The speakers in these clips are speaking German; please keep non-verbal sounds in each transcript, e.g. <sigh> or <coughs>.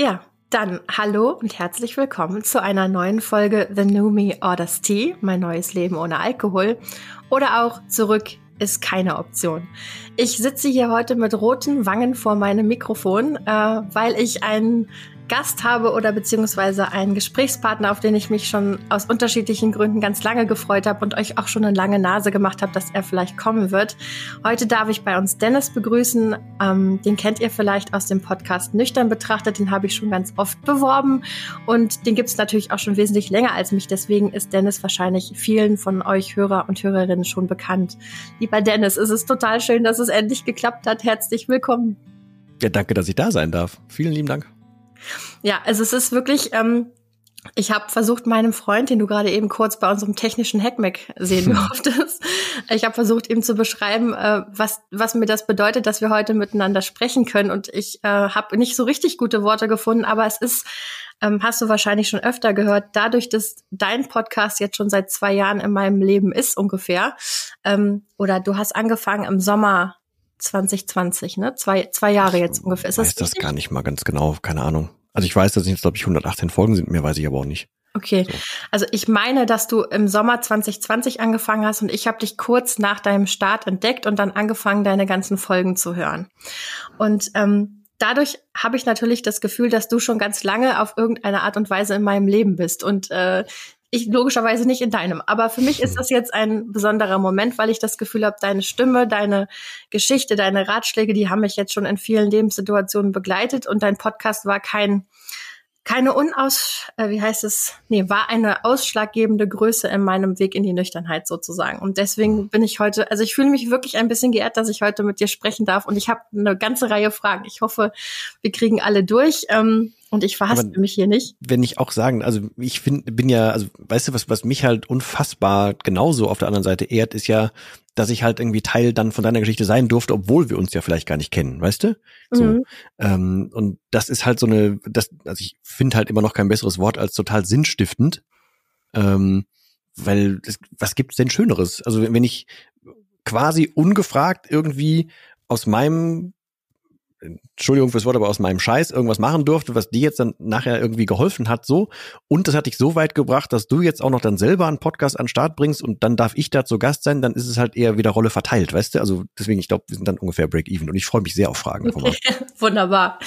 Ja, dann hallo und herzlich willkommen zu einer neuen Folge The New Me Orders Tea, mein neues Leben ohne Alkohol. Oder auch zurück ist keine Option. Ich sitze hier heute mit roten Wangen vor meinem Mikrofon, äh, weil ich einen Gast habe oder beziehungsweise einen Gesprächspartner, auf den ich mich schon aus unterschiedlichen Gründen ganz lange gefreut habe und euch auch schon eine lange Nase gemacht habe, dass er vielleicht kommen wird. Heute darf ich bei uns Dennis begrüßen. Ähm, den kennt ihr vielleicht aus dem Podcast Nüchtern betrachtet. Den habe ich schon ganz oft beworben und den gibt es natürlich auch schon wesentlich länger als mich. Deswegen ist Dennis wahrscheinlich vielen von euch Hörer und Hörerinnen schon bekannt. Lieber Dennis, es ist total schön, dass es endlich geklappt hat. Herzlich willkommen. Ja, danke, dass ich da sein darf. Vielen lieben Dank. Ja, also es ist wirklich, ähm, ich habe versucht, meinem Freund, den du gerade eben kurz bei unserem technischen Hackmack sehen <laughs> durftest, ich habe versucht, ihm zu beschreiben, äh, was, was mir das bedeutet, dass wir heute miteinander sprechen können. Und ich äh, habe nicht so richtig gute Worte gefunden, aber es ist, ähm, hast du wahrscheinlich schon öfter gehört, dadurch, dass dein Podcast jetzt schon seit zwei Jahren in meinem Leben ist ungefähr, ähm, oder du hast angefangen im Sommer 2020, ne? Zwei, zwei Jahre jetzt ungefähr. Ist ich weiß das, das gar nicht mal ganz genau, keine Ahnung. Also ich weiß, dass es jetzt, glaube ich, 118 Folgen sind, mehr weiß ich aber auch nicht. Okay, so. also ich meine, dass du im Sommer 2020 angefangen hast und ich habe dich kurz nach deinem Start entdeckt und dann angefangen, deine ganzen Folgen zu hören. Und ähm, dadurch habe ich natürlich das Gefühl, dass du schon ganz lange auf irgendeine Art und Weise in meinem Leben bist. Und äh, ich logischerweise nicht in deinem. Aber für mich ist das jetzt ein besonderer Moment, weil ich das Gefühl habe, deine Stimme, deine Geschichte, deine Ratschläge, die haben mich jetzt schon in vielen Lebenssituationen begleitet und dein Podcast war kein keine unaus, äh, wie heißt es, nee, war eine ausschlaggebende Größe in meinem Weg in die Nüchternheit sozusagen. Und deswegen bin ich heute, also ich fühle mich wirklich ein bisschen geehrt, dass ich heute mit dir sprechen darf. Und ich habe eine ganze Reihe Fragen. Ich hoffe, wir kriegen alle durch. Ähm, und ich verhaspel mich hier nicht. Wenn ich auch sagen, also ich find, bin ja, also weißt du, was, was mich halt unfassbar genauso auf der anderen Seite ehrt, ist ja, dass ich halt irgendwie Teil dann von deiner Geschichte sein durfte, obwohl wir uns ja vielleicht gar nicht kennen, weißt du? So. Mhm. Ähm, und das ist halt so eine, das, also ich finde halt immer noch kein besseres Wort als total sinnstiftend. Ähm, weil das, was gibt's denn Schöneres? Also wenn ich quasi ungefragt irgendwie aus meinem Entschuldigung fürs Wort, aber aus meinem Scheiß irgendwas machen durfte, was dir jetzt dann nachher irgendwie geholfen hat, so. Und das hat dich so weit gebracht, dass du jetzt auch noch dann selber einen Podcast an den Start bringst und dann darf ich da zu Gast sein, dann ist es halt eher wieder Rolle verteilt, weißt du? Also deswegen, ich glaube, wir sind dann ungefähr Break-Even und ich freue mich sehr auf Fragen. <laughs> Wunderbar.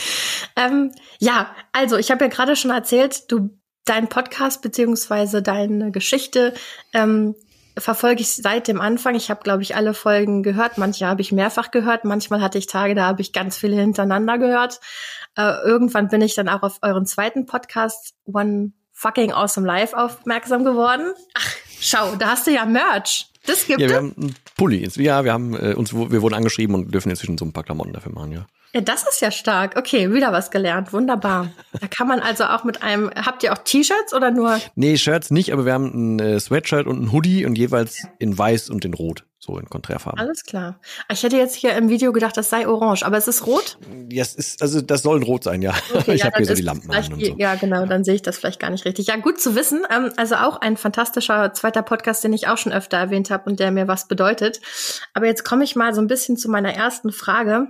Ähm, ja, also ich habe ja gerade schon erzählt, du dein Podcast beziehungsweise deine Geschichte ähm, verfolge ich seit dem Anfang. Ich habe, glaube ich, alle Folgen gehört. Manche habe ich mehrfach gehört. Manchmal hatte ich Tage, da habe ich ganz viele hintereinander gehört. Äh, irgendwann bin ich dann auch auf euren zweiten Podcast One Fucking Awesome Life aufmerksam geworden. Ach, schau, da hast du ja Merch. Das gibt ja, wir haben einen Pulli. Ja, wir haben äh, uns, wir wurden angeschrieben und dürfen inzwischen so ein paar Klamotten dafür machen, ja. Ja, das ist ja stark. Okay, wieder was gelernt. Wunderbar. Da kann man also auch mit einem, habt ihr auch T-Shirts oder nur? Nee, Shirts nicht, aber wir haben ein äh, Sweatshirt und ein Hoodie und jeweils in weiß und in rot. So in Konträrfarben. Alles klar. Ich hätte jetzt hier im Video gedacht, das sei orange, aber es ist rot? Ja, es ist, also das soll ein rot sein, ja. Okay, <laughs> ich ja, habe hier so die Lampen an und so. Ja, genau, dann sehe ich das vielleicht gar nicht richtig. Ja, gut zu wissen. Ähm, also auch ein fantastischer zweiter Podcast, den ich auch schon öfter erwähnt habe und der mir was bedeutet. Aber jetzt komme ich mal so ein bisschen zu meiner ersten Frage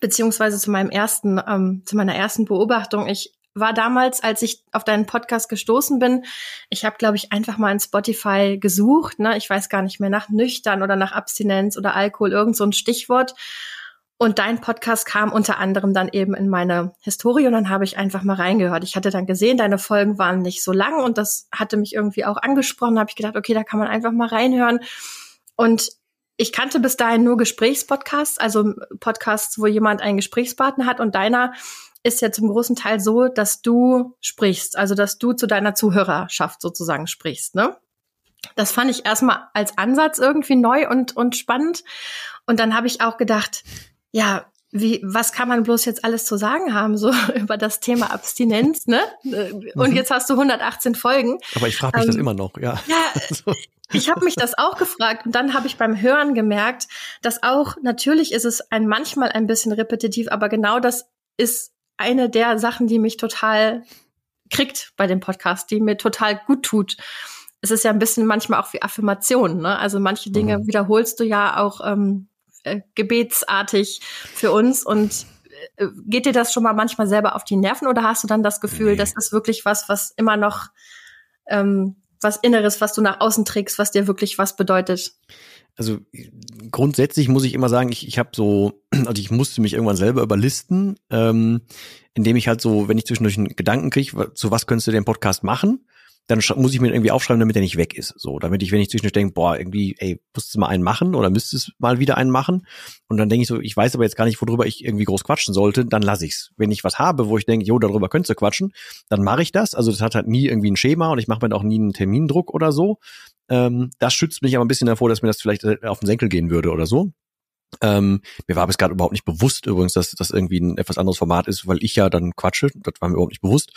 beziehungsweise zu meinem ersten, ähm, zu meiner ersten Beobachtung. Ich war damals, als ich auf deinen Podcast gestoßen bin, ich habe, glaube ich, einfach mal in Spotify gesucht, ne? Ich weiß gar nicht mehr, nach nüchtern oder nach Abstinenz oder Alkohol, irgend so ein Stichwort. Und dein Podcast kam unter anderem dann eben in meine Historie und dann habe ich einfach mal reingehört. Ich hatte dann gesehen, deine Folgen waren nicht so lang und das hatte mich irgendwie auch angesprochen. Da habe ich gedacht, okay, da kann man einfach mal reinhören. Und ich kannte bis dahin nur Gesprächspodcasts, also Podcasts, wo jemand einen Gesprächspartner hat und deiner ist ja zum großen Teil so, dass du sprichst, also dass du zu deiner Zuhörerschaft sozusagen sprichst, ne? Das fand ich erstmal als Ansatz irgendwie neu und, und spannend. Und dann habe ich auch gedacht, ja, wie, was kann man bloß jetzt alles zu sagen haben, so <laughs> über das Thema Abstinenz, ne? Und mhm. jetzt hast du 118 Folgen. Aber ich frage mich ähm, das immer noch, ja. Ja, <laughs> ich habe mich das auch gefragt und dann habe ich beim Hören gemerkt, dass auch, natürlich ist es ein manchmal ein bisschen repetitiv, aber genau das ist eine der Sachen, die mich total kriegt bei dem Podcast, die mir total gut tut. Es ist ja ein bisschen manchmal auch wie Affirmation, ne? Also manche Dinge mhm. wiederholst du ja auch ähm, äh, gebetsartig für uns und äh, geht dir das schon mal manchmal selber auf die Nerven oder hast du dann das Gefühl, nee. das ist wirklich was, was immer noch ähm, was Inneres, was du nach außen trägst, was dir wirklich was bedeutet? Also grundsätzlich muss ich immer sagen, ich, ich habe so, <clears throat> also ich musste mich irgendwann selber überlisten, ähm, indem ich halt so, wenn ich zwischendurch einen Gedanken kriege, zu was könntest du den Podcast machen, dann muss ich mir irgendwie aufschreiben, damit er nicht weg ist. So, damit ich, wenn ich zwischendurch denke, boah, irgendwie, ey, musst du mal einen machen oder müsstest mal wieder einen machen. Und dann denke ich so, ich weiß aber jetzt gar nicht, worüber ich irgendwie groß quatschen sollte, dann lasse ich's. Wenn ich was habe, wo ich denke, jo, darüber könntest du quatschen, dann mache ich das. Also das hat halt nie irgendwie ein Schema und ich mache mir auch nie einen Termindruck oder so. Ähm, das schützt mich aber ein bisschen davor, dass mir das vielleicht auf den Senkel gehen würde oder so. Ähm, mir war bis gerade überhaupt nicht bewusst übrigens, dass das irgendwie ein etwas anderes Format ist, weil ich ja dann quatsche. Das war mir überhaupt nicht bewusst.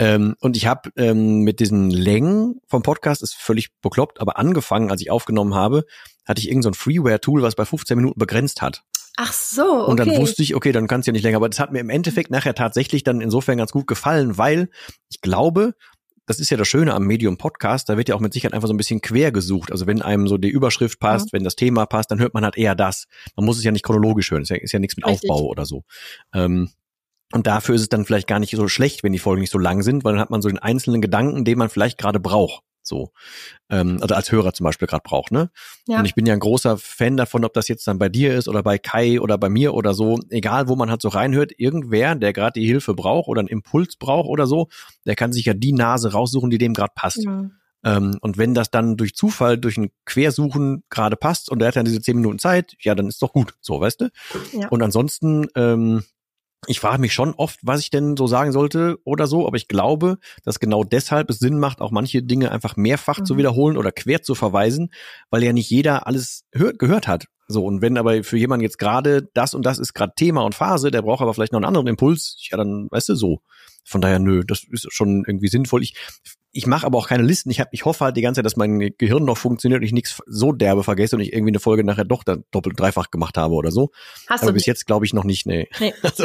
Ähm, und ich habe ähm, mit diesen Längen vom Podcast, ist völlig bekloppt, aber angefangen, als ich aufgenommen habe, hatte ich irgendein so Freeware-Tool, was bei 15 Minuten begrenzt hat. Ach so, okay. Und dann wusste ich, okay, dann kannst du ja nicht länger. Aber das hat mir im Endeffekt nachher tatsächlich dann insofern ganz gut gefallen, weil ich glaube, das ist ja das Schöne am Medium Podcast, da wird ja auch mit Sicherheit einfach so ein bisschen quer gesucht. Also wenn einem so die Überschrift passt, ja. wenn das Thema passt, dann hört man halt eher das. Man muss es ja nicht chronologisch hören, ist ja, ist ja nichts mit Richtig. Aufbau oder so. Ähm, und dafür ist es dann vielleicht gar nicht so schlecht, wenn die Folgen nicht so lang sind, weil dann hat man so den einzelnen Gedanken, den man vielleicht gerade braucht. So, ähm, also als Hörer zum Beispiel gerade braucht, ne? Ja. Und ich bin ja ein großer Fan davon, ob das jetzt dann bei dir ist oder bei Kai oder bei mir oder so, egal wo man halt so reinhört, irgendwer, der gerade die Hilfe braucht oder einen Impuls braucht oder so, der kann sich ja die Nase raussuchen, die dem gerade passt. Ja. Ähm, und wenn das dann durch Zufall, durch ein Quersuchen gerade passt und er hat dann diese zehn Minuten Zeit, ja, dann ist doch gut, so, weißt du? Ja. Und ansonsten, ähm, ich frage mich schon oft, was ich denn so sagen sollte oder so, aber ich glaube, dass genau deshalb es Sinn macht, auch manche Dinge einfach mehrfach mhm. zu wiederholen oder quer zu verweisen, weil ja nicht jeder alles hört, gehört hat. So, und wenn aber für jemanden jetzt gerade das und das ist gerade Thema und Phase, der braucht aber vielleicht noch einen anderen Impuls, ja, dann weißt du so. Von daher, nö, das ist schon irgendwie sinnvoll. Ich ich mache aber auch keine Listen. Ich, hab, ich hoffe halt die ganze Zeit, dass mein Gehirn noch funktioniert und ich nichts so derbe vergesse und ich irgendwie eine Folge nachher doch dann doppelt, dreifach gemacht habe oder so. Hast aber bis jetzt glaube ich noch nicht, nee. nee. <laughs> Also,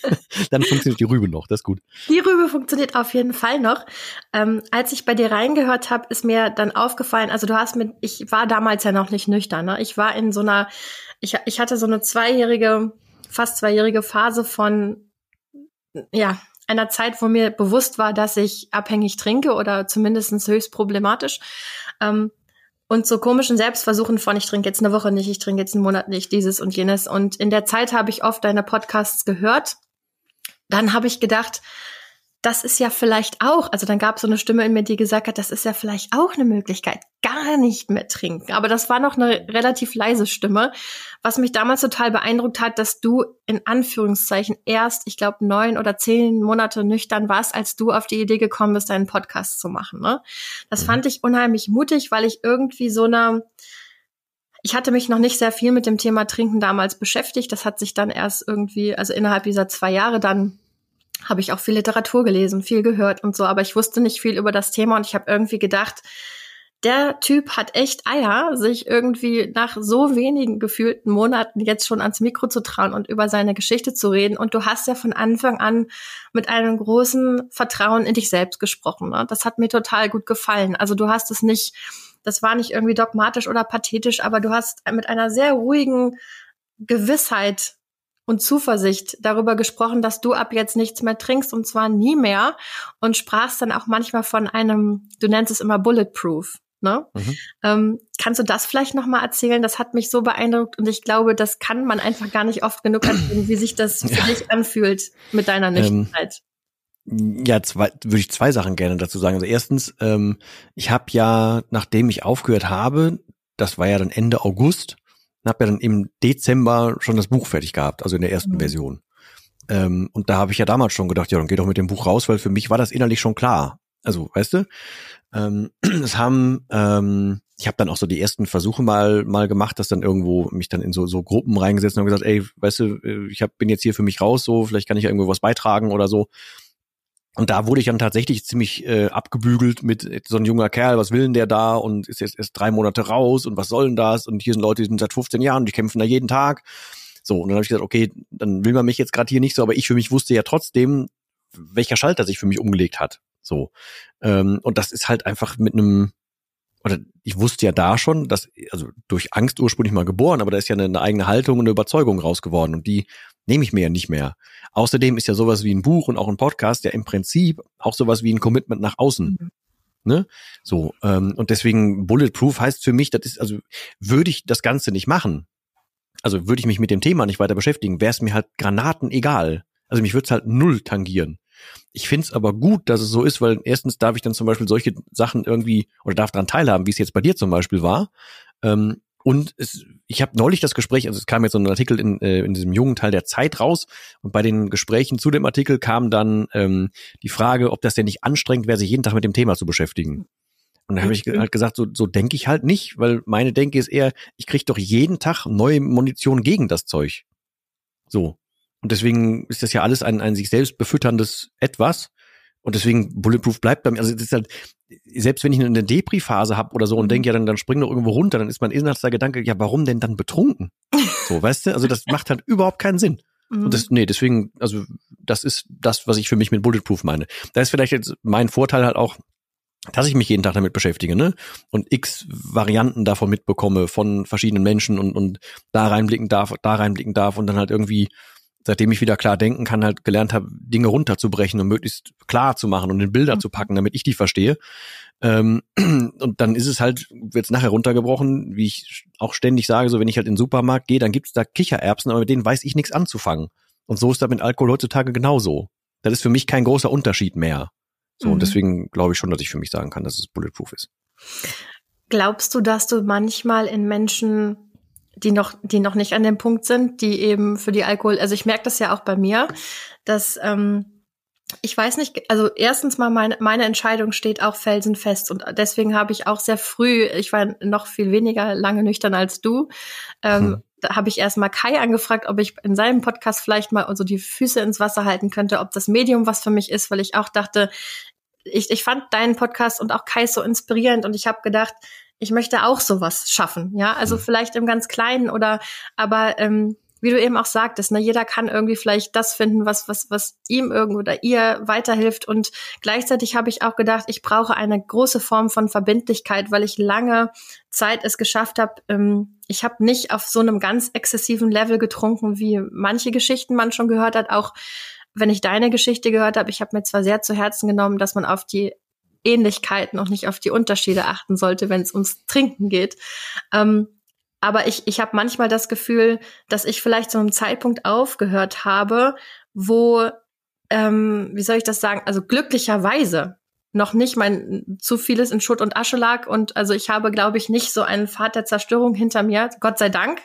<laughs> dann funktioniert die Rübe noch, das ist gut. Die Rübe funktioniert auf jeden Fall noch. Ähm, als ich bei dir reingehört habe, ist mir dann aufgefallen, also du hast mit, ich war damals ja noch nicht nüchtern, ne? Ich war in so einer, ich, ich hatte so eine zweijährige, fast zweijährige Phase von, ja, einer Zeit, wo mir bewusst war, dass ich abhängig trinke oder zumindest höchst problematisch. Ähm, und so komischen Selbstversuchen von, ich trinke jetzt eine Woche nicht, ich trinke jetzt einen Monat nicht, dieses und jenes. Und in der Zeit habe ich oft deine Podcasts gehört. Dann habe ich gedacht, das ist ja vielleicht auch, also dann gab es so eine Stimme in mir, die gesagt hat, das ist ja vielleicht auch eine Möglichkeit, gar nicht mehr trinken. Aber das war noch eine relativ leise Stimme, was mich damals total beeindruckt hat, dass du in Anführungszeichen erst, ich glaube, neun oder zehn Monate nüchtern warst, als du auf die Idee gekommen bist, einen Podcast zu machen. Ne? Das mhm. fand ich unheimlich mutig, weil ich irgendwie so eine ich hatte mich noch nicht sehr viel mit dem Thema Trinken damals beschäftigt. Das hat sich dann erst irgendwie, also innerhalb dieser zwei Jahre dann habe ich auch viel Literatur gelesen, viel gehört und so, aber ich wusste nicht viel über das Thema und ich habe irgendwie gedacht, der Typ hat echt Eier, sich irgendwie nach so wenigen gefühlten Monaten jetzt schon ans Mikro zu trauen und über seine Geschichte zu reden. Und du hast ja von Anfang an mit einem großen Vertrauen in dich selbst gesprochen. Ne? Das hat mir total gut gefallen. Also du hast es nicht, das war nicht irgendwie dogmatisch oder pathetisch, aber du hast mit einer sehr ruhigen Gewissheit und Zuversicht darüber gesprochen, dass du ab jetzt nichts mehr trinkst und zwar nie mehr und sprachst dann auch manchmal von einem, du nennst es immer Bulletproof. Ne? Mhm. Ähm, kannst du das vielleicht noch mal erzählen? Das hat mich so beeindruckt und ich glaube, das kann man einfach gar nicht oft genug erzählen, wie sich das für ja. dich anfühlt mit deiner ähm, Nüchternheit. Ähm, ja, zwei, würde ich zwei Sachen gerne dazu sagen. Also erstens, ähm, ich habe ja, nachdem ich aufgehört habe, das war ja dann Ende August, habe ja dann im Dezember schon das Buch fertig gehabt, also in der ersten mhm. Version. Ähm, und da habe ich ja damals schon gedacht, ja, dann geh doch mit dem Buch raus, weil für mich war das innerlich schon klar. Also, weißt du, ähm, <clears throat> es haben, ähm, ich habe dann auch so die ersten Versuche mal mal gemacht, dass dann irgendwo mich dann in so so Gruppen reingesetzt und gesagt, ey, weißt du, äh, ich hab, bin jetzt hier für mich raus, so vielleicht kann ich ja irgendwo was beitragen oder so. Und da wurde ich dann tatsächlich ziemlich äh, abgebügelt mit so ein junger Kerl, was will denn der da und ist jetzt erst drei Monate raus und was soll denn das? Und hier sind Leute, die sind seit 15 Jahren, die kämpfen da jeden Tag. So, und dann habe ich gesagt, okay, dann will man mich jetzt gerade hier nicht so, aber ich für mich wusste ja trotzdem, welcher Schalter sich für mich umgelegt hat. So. Ähm, und das ist halt einfach mit einem, oder ich wusste ja da schon, dass, also durch Angst ursprünglich mal geboren, aber da ist ja eine, eine eigene Haltung und eine Überzeugung raus geworden. Und die nehme ich mir ja nicht mehr. Außerdem ist ja sowas wie ein Buch und auch ein Podcast ja im Prinzip auch sowas wie ein Commitment nach außen. Mhm. Ne? So, ähm, und deswegen Bulletproof heißt für mich, das ist, also würde ich das Ganze nicht machen, also würde ich mich mit dem Thema nicht weiter beschäftigen, wäre es mir halt Granaten egal. Also mich würde es halt null tangieren. Ich finde es aber gut, dass es so ist, weil erstens darf ich dann zum Beispiel solche Sachen irgendwie oder darf daran teilhaben, wie es jetzt bei dir zum Beispiel war. Ähm, und es, ich habe neulich das Gespräch, also es kam jetzt so ein Artikel in, äh, in diesem jungen Teil der Zeit raus und bei den Gesprächen zu dem Artikel kam dann ähm, die Frage, ob das denn nicht anstrengend wäre, sich jeden Tag mit dem Thema zu beschäftigen. Und da habe ich halt gesagt, so, so denke ich halt nicht, weil meine Denke ist eher, ich kriege doch jeden Tag neue Munition gegen das Zeug. So. Und deswegen ist das ja alles ein, ein sich selbst befütterndes Etwas. Und deswegen Bulletproof bleibt bei mir. Also das ist halt, selbst wenn ich eine Depri-Phase habe oder so und mhm. denke, ja, dann, dann spring doch irgendwo runter, dann ist mein innerster Gedanke, ja, warum denn dann betrunken? So, <laughs> weißt du? Also das macht halt überhaupt keinen Sinn. Und das, mhm. nee, deswegen, also das ist das, was ich für mich mit Bulletproof meine. Da ist vielleicht jetzt mein Vorteil halt auch, dass ich mich jeden Tag damit beschäftige, ne? Und x Varianten davon mitbekomme von verschiedenen Menschen und, und da reinblicken darf, da reinblicken darf und dann halt irgendwie seitdem ich wieder klar denken kann, halt gelernt habe, Dinge runterzubrechen und möglichst klar zu machen und in Bilder mhm. zu packen, damit ich die verstehe. Ähm, <clears throat> und dann ist es halt, wird's nachher runtergebrochen, wie ich auch ständig sage, so wenn ich halt in den Supermarkt gehe, dann gibt's da Kichererbsen, aber mit denen weiß ich nichts anzufangen. Und so ist das mit Alkohol heutzutage genauso. Das ist für mich kein großer Unterschied mehr. So, mhm. und deswegen glaube ich schon, dass ich für mich sagen kann, dass es bulletproof ist. Glaubst du, dass du manchmal in Menschen die noch, die noch nicht an dem Punkt sind, die eben für die Alkohol, also ich merke das ja auch bei mir, dass ähm, ich weiß nicht, also erstens mal meine, meine Entscheidung steht auch felsenfest und deswegen habe ich auch sehr früh, ich war noch viel weniger lange nüchtern als du, ähm, hm. da habe ich erst mal Kai angefragt, ob ich in seinem Podcast vielleicht mal so die Füße ins Wasser halten könnte, ob das Medium was für mich ist, weil ich auch dachte, ich, ich fand deinen Podcast und auch Kai so inspirierend und ich habe gedacht, ich möchte auch sowas schaffen, ja, also mhm. vielleicht im ganz Kleinen oder, aber ähm, wie du eben auch sagtest, ne, jeder kann irgendwie vielleicht das finden, was was was ihm irgendwo oder ihr weiterhilft und gleichzeitig habe ich auch gedacht, ich brauche eine große Form von Verbindlichkeit, weil ich lange Zeit es geschafft habe. Ähm, ich habe nicht auf so einem ganz exzessiven Level getrunken, wie manche Geschichten man schon gehört hat, auch wenn ich deine Geschichte gehört habe, ich habe mir zwar sehr zu Herzen genommen, dass man auf die Ähnlichkeiten und nicht auf die Unterschiede achten sollte, wenn es ums Trinken geht. Ähm, aber ich, ich habe manchmal das Gefühl, dass ich vielleicht zu einem Zeitpunkt aufgehört habe, wo, ähm, wie soll ich das sagen, also glücklicherweise noch nicht mein zu vieles in Schutt und Asche lag. Und also ich habe glaube ich nicht so einen Pfad der Zerstörung hinter mir Gott sei Dank.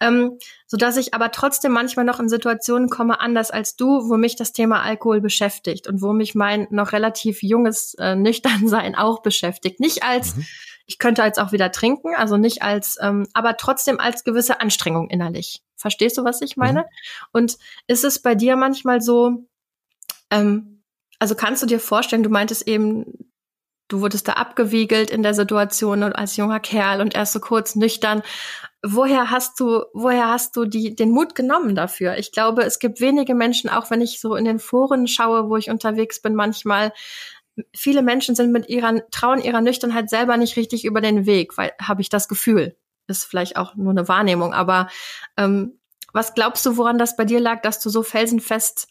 Ähm, so dass ich aber trotzdem manchmal noch in Situationen komme anders als du wo mich das Thema Alkohol beschäftigt und wo mich mein noch relativ junges äh, Nüchternsein auch beschäftigt. Nicht als mhm. ich könnte jetzt auch wieder trinken also nicht als ähm, aber trotzdem als gewisse Anstrengung innerlich. Verstehst du was ich meine? Mhm. und ist es bei dir manchmal so ähm, also kannst du dir vorstellen, du meintest eben, du wurdest da abgewiegelt in der Situation und als junger Kerl und erst so kurz nüchtern. Woher hast du, woher hast du die, den Mut genommen dafür? Ich glaube, es gibt wenige Menschen, auch wenn ich so in den Foren schaue, wo ich unterwegs bin, manchmal, viele Menschen sind mit ihrer, trauen ihrer Nüchternheit selber nicht richtig über den Weg, weil, habe ich das Gefühl. Ist vielleicht auch nur eine Wahrnehmung, aber ähm, was glaubst du, woran das bei dir lag, dass du so felsenfest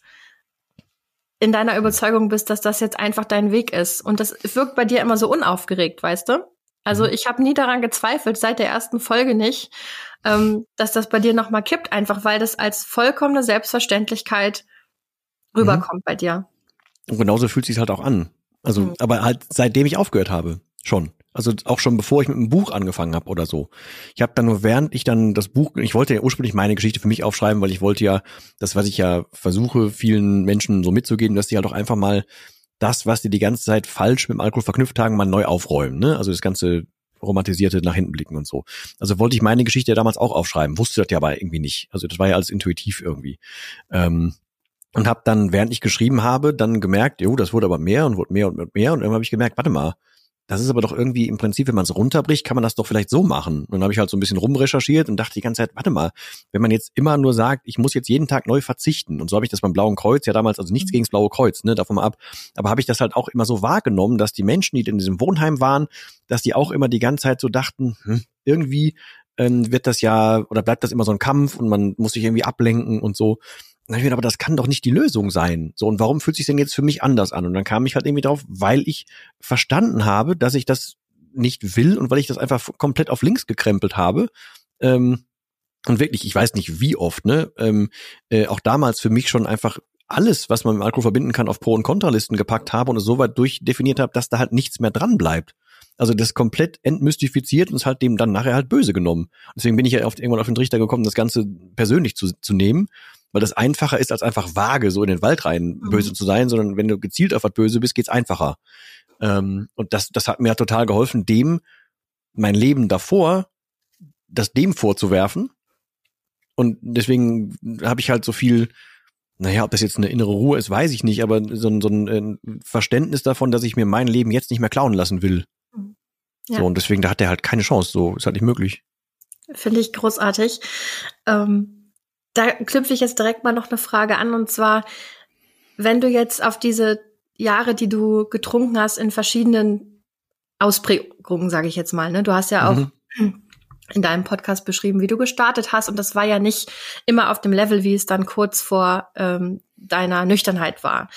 in deiner Überzeugung bist, dass das jetzt einfach dein Weg ist. Und das wirkt bei dir immer so unaufgeregt, weißt du? Also mhm. ich habe nie daran gezweifelt, seit der ersten Folge nicht, ähm, dass das bei dir nochmal kippt, einfach weil das als vollkommene Selbstverständlichkeit rüberkommt mhm. bei dir. Und genauso fühlt sich halt auch an. Also, mhm. aber halt seitdem ich aufgehört habe, schon. Also auch schon bevor ich mit einem Buch angefangen habe oder so. Ich habe dann nur während ich dann das Buch, ich wollte ja ursprünglich meine Geschichte für mich aufschreiben, weil ich wollte ja, das was ich ja versuche vielen Menschen so mitzugeben, dass die halt auch einfach mal das, was die die ganze Zeit falsch mit dem Alkohol verknüpft haben, mal neu aufräumen. Ne? Also das ganze romantisierte nach hinten blicken und so. Also wollte ich meine Geschichte ja damals auch aufschreiben, wusste das ja aber irgendwie nicht. Also das war ja alles intuitiv irgendwie. Ähm, und habe dann, während ich geschrieben habe, dann gemerkt, jo, das wurde aber mehr und wurde mehr und mehr und irgendwann habe ich gemerkt, warte mal, das ist aber doch irgendwie im Prinzip, wenn man es runterbricht, kann man das doch vielleicht so machen. Und dann habe ich halt so ein bisschen rumrecherchiert und dachte die ganze Zeit, warte mal, wenn man jetzt immer nur sagt, ich muss jetzt jeden Tag neu verzichten, und so habe ich das beim Blauen Kreuz, ja damals, also nichts mhm. gegen das Blaue Kreuz, ne, davon mal ab, aber habe ich das halt auch immer so wahrgenommen, dass die Menschen, die in diesem Wohnheim waren, dass die auch immer die ganze Zeit so dachten, hm, irgendwie ähm, wird das ja oder bleibt das immer so ein Kampf und man muss sich irgendwie ablenken und so. Ich mir, aber das kann doch nicht die Lösung sein. So, und warum fühlt sich denn jetzt für mich anders an? Und dann kam ich halt irgendwie drauf, weil ich verstanden habe, dass ich das nicht will und weil ich das einfach komplett auf links gekrempelt habe. Ähm, und wirklich, ich weiß nicht wie oft, ne, ähm, äh, auch damals für mich schon einfach alles, was man mit Alkohol verbinden kann, auf Pro- und Kontralisten gepackt habe und es so weit durchdefiniert habe, dass da halt nichts mehr dran bleibt. Also das komplett entmystifiziert und es halt dem dann nachher halt böse genommen. Deswegen bin ich ja oft irgendwann auf den Trichter gekommen, das Ganze persönlich zu, zu nehmen, weil das einfacher ist, als einfach vage so in den Wald rein mhm. böse zu sein, sondern wenn du gezielt auf was böse bist, geht's einfacher. Ähm, und das, das hat mir total geholfen, dem mein Leben davor, das dem vorzuwerfen. Und deswegen habe ich halt so viel naja, ob das jetzt eine innere Ruhe ist, weiß ich nicht, aber so, ein, so ein äh, Verständnis davon, dass ich mir mein Leben jetzt nicht mehr klauen lassen will. Mhm. Ja. So, und deswegen, da hat er halt keine Chance, so ist halt nicht möglich. Finde ich großartig. Ähm, da knüpfe ich jetzt direkt mal noch eine Frage an, und zwar, wenn du jetzt auf diese Jahre, die du getrunken hast, in verschiedenen Ausprägungen, sage ich jetzt mal, ne? Du hast ja auch mhm <clears throat> in deinem Podcast beschrieben, wie du gestartet hast. Und das war ja nicht immer auf dem Level, wie es dann kurz vor ähm, deiner Nüchternheit war.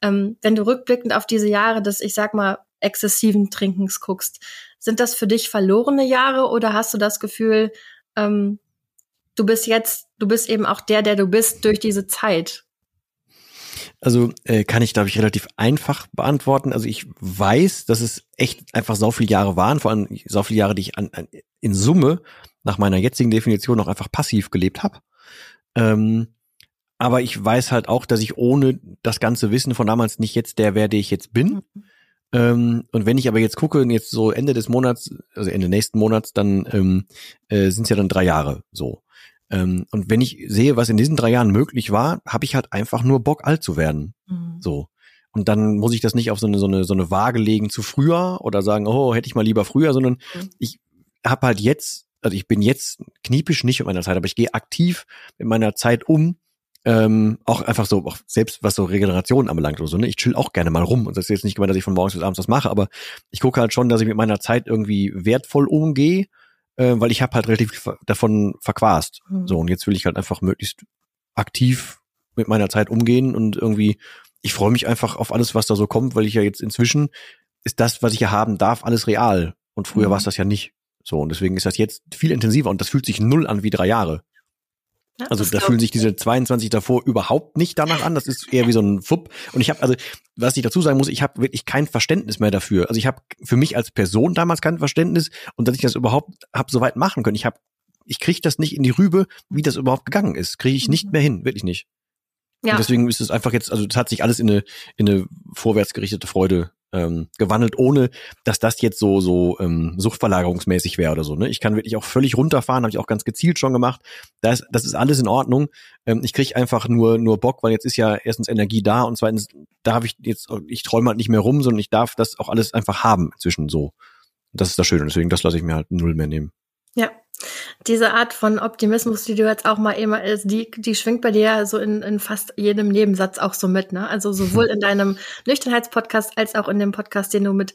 Ähm, wenn du rückblickend auf diese Jahre des, ich sag mal, exzessiven Trinkens guckst, sind das für dich verlorene Jahre oder hast du das Gefühl, ähm, du bist jetzt, du bist eben auch der, der du bist durch diese Zeit? Also äh, kann ich, glaube ich, relativ einfach beantworten. Also ich weiß, dass es echt einfach so viele Jahre waren, vor allem so viele Jahre, die ich an, an, in Summe nach meiner jetzigen Definition noch einfach passiv gelebt habe. Ähm, aber ich weiß halt auch, dass ich ohne das ganze Wissen von damals nicht jetzt der werde ich jetzt bin. Ähm, und wenn ich aber jetzt gucke, jetzt so Ende des Monats, also Ende nächsten Monats, dann ähm, äh, sind es ja dann drei Jahre so. Ähm, und wenn ich sehe, was in diesen drei Jahren möglich war, habe ich halt einfach nur Bock, alt zu werden. Mhm. So. Und dann muss ich das nicht auf so eine, so eine, so eine Waage legen zu früher oder sagen, oh, hätte ich mal lieber früher, sondern mhm. ich habe halt jetzt, also ich bin jetzt kniepisch nicht mit meiner Zeit, aber ich gehe aktiv mit meiner Zeit um, ähm, auch einfach so, auch selbst was so Regeneration anbelangt oder so, ne? Ich chill auch gerne mal rum. Und das ist jetzt nicht gemeint, dass ich von morgens bis abends was mache, aber ich gucke halt schon, dass ich mit meiner Zeit irgendwie wertvoll umgehe äh, weil ich habe halt relativ davon verquast. Mhm. So, und jetzt will ich halt einfach möglichst aktiv mit meiner Zeit umgehen und irgendwie, ich freue mich einfach auf alles, was da so kommt, weil ich ja jetzt inzwischen ist das, was ich ja haben darf, alles real. Und früher mhm. war es das ja nicht. So, und deswegen ist das jetzt viel intensiver und das fühlt sich null an wie drei Jahre. Ja, also da fühlen sich diese 22 davor überhaupt nicht danach an. Das ist eher wie so ein Fupp. Und ich habe, also, was ich dazu sagen muss, ich habe wirklich kein Verständnis mehr dafür. Also ich habe für mich als Person damals kein Verständnis und dass ich das überhaupt habe so weit machen können. Ich habe, ich kriege das nicht in die Rübe, wie das überhaupt gegangen ist. Kriege ich nicht mhm. mehr hin, wirklich nicht. Ja. Und deswegen ist es einfach jetzt, also es hat sich alles in eine, in eine vorwärtsgerichtete Freude ähm, gewandelt, ohne dass das jetzt so so ähm, suchtverlagerungsmäßig wäre oder so. Ne? Ich kann wirklich auch völlig runterfahren, habe ich auch ganz gezielt schon gemacht. Das, das ist alles in Ordnung. Ähm, ich kriege einfach nur nur Bock, weil jetzt ist ja erstens Energie da und zweitens darf ich jetzt, ich träume halt nicht mehr rum, sondern ich darf das auch alles einfach haben zwischen so. Das ist das Schöne. Deswegen das lasse ich mir halt null mehr nehmen. Ja, diese Art von Optimismus, die du jetzt auch mal immer ist, die, die schwingt bei dir so in, in fast jedem Nebensatz auch so mit, ne? Also sowohl in deinem Nüchternheitspodcast als auch in dem Podcast, den du mit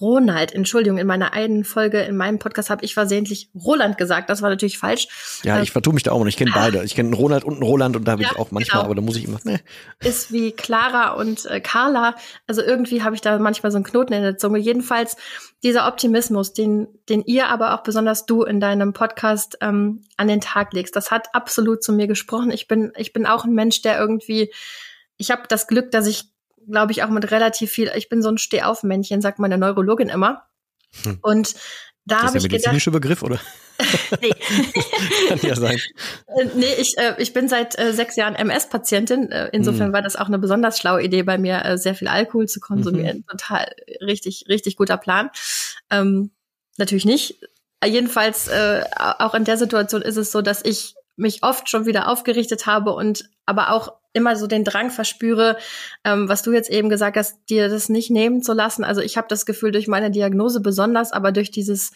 Ronald, Entschuldigung, in meiner einen Folge in meinem Podcast habe ich versehentlich Roland gesagt. Das war natürlich falsch. Ja, ich vertue mich da auch und ich kenne beide. Ich kenne Ronald und einen Roland und da habe ja, ich auch manchmal, genau. aber da muss ich immer. <laughs> Ne. Ist wie Clara und äh, Carla. Also irgendwie habe ich da manchmal so einen Knoten in der Zunge. Jedenfalls dieser Optimismus, den, den ihr, aber auch besonders du in deinem Podcast ähm, an den Tag legst, das hat absolut zu mir gesprochen. Ich bin, ich bin auch ein Mensch, der irgendwie ich habe das Glück, dass ich glaube ich, auch mit relativ viel, ich bin so ein Stehaufmännchen, sagt meine Neurologin immer. Hm. Und da habe ich gedacht. Das ist der medizinische Begriff, oder? <laughs> nee. <laughs> Kann ja sein. Äh, nee, ich, äh, ich bin seit äh, sechs Jahren MS-Patientin. Äh, insofern hm. war das auch eine besonders schlaue Idee bei mir, äh, sehr viel Alkohol zu konsumieren. Mhm. Total richtig, richtig guter Plan. Ähm, natürlich nicht. Jedenfalls, äh, auch in der Situation ist es so, dass ich mich oft schon wieder aufgerichtet habe und aber auch immer so den Drang verspüre, ähm, was du jetzt eben gesagt hast, dir das nicht nehmen zu lassen. Also ich habe das Gefühl durch meine Diagnose besonders, aber durch dieses,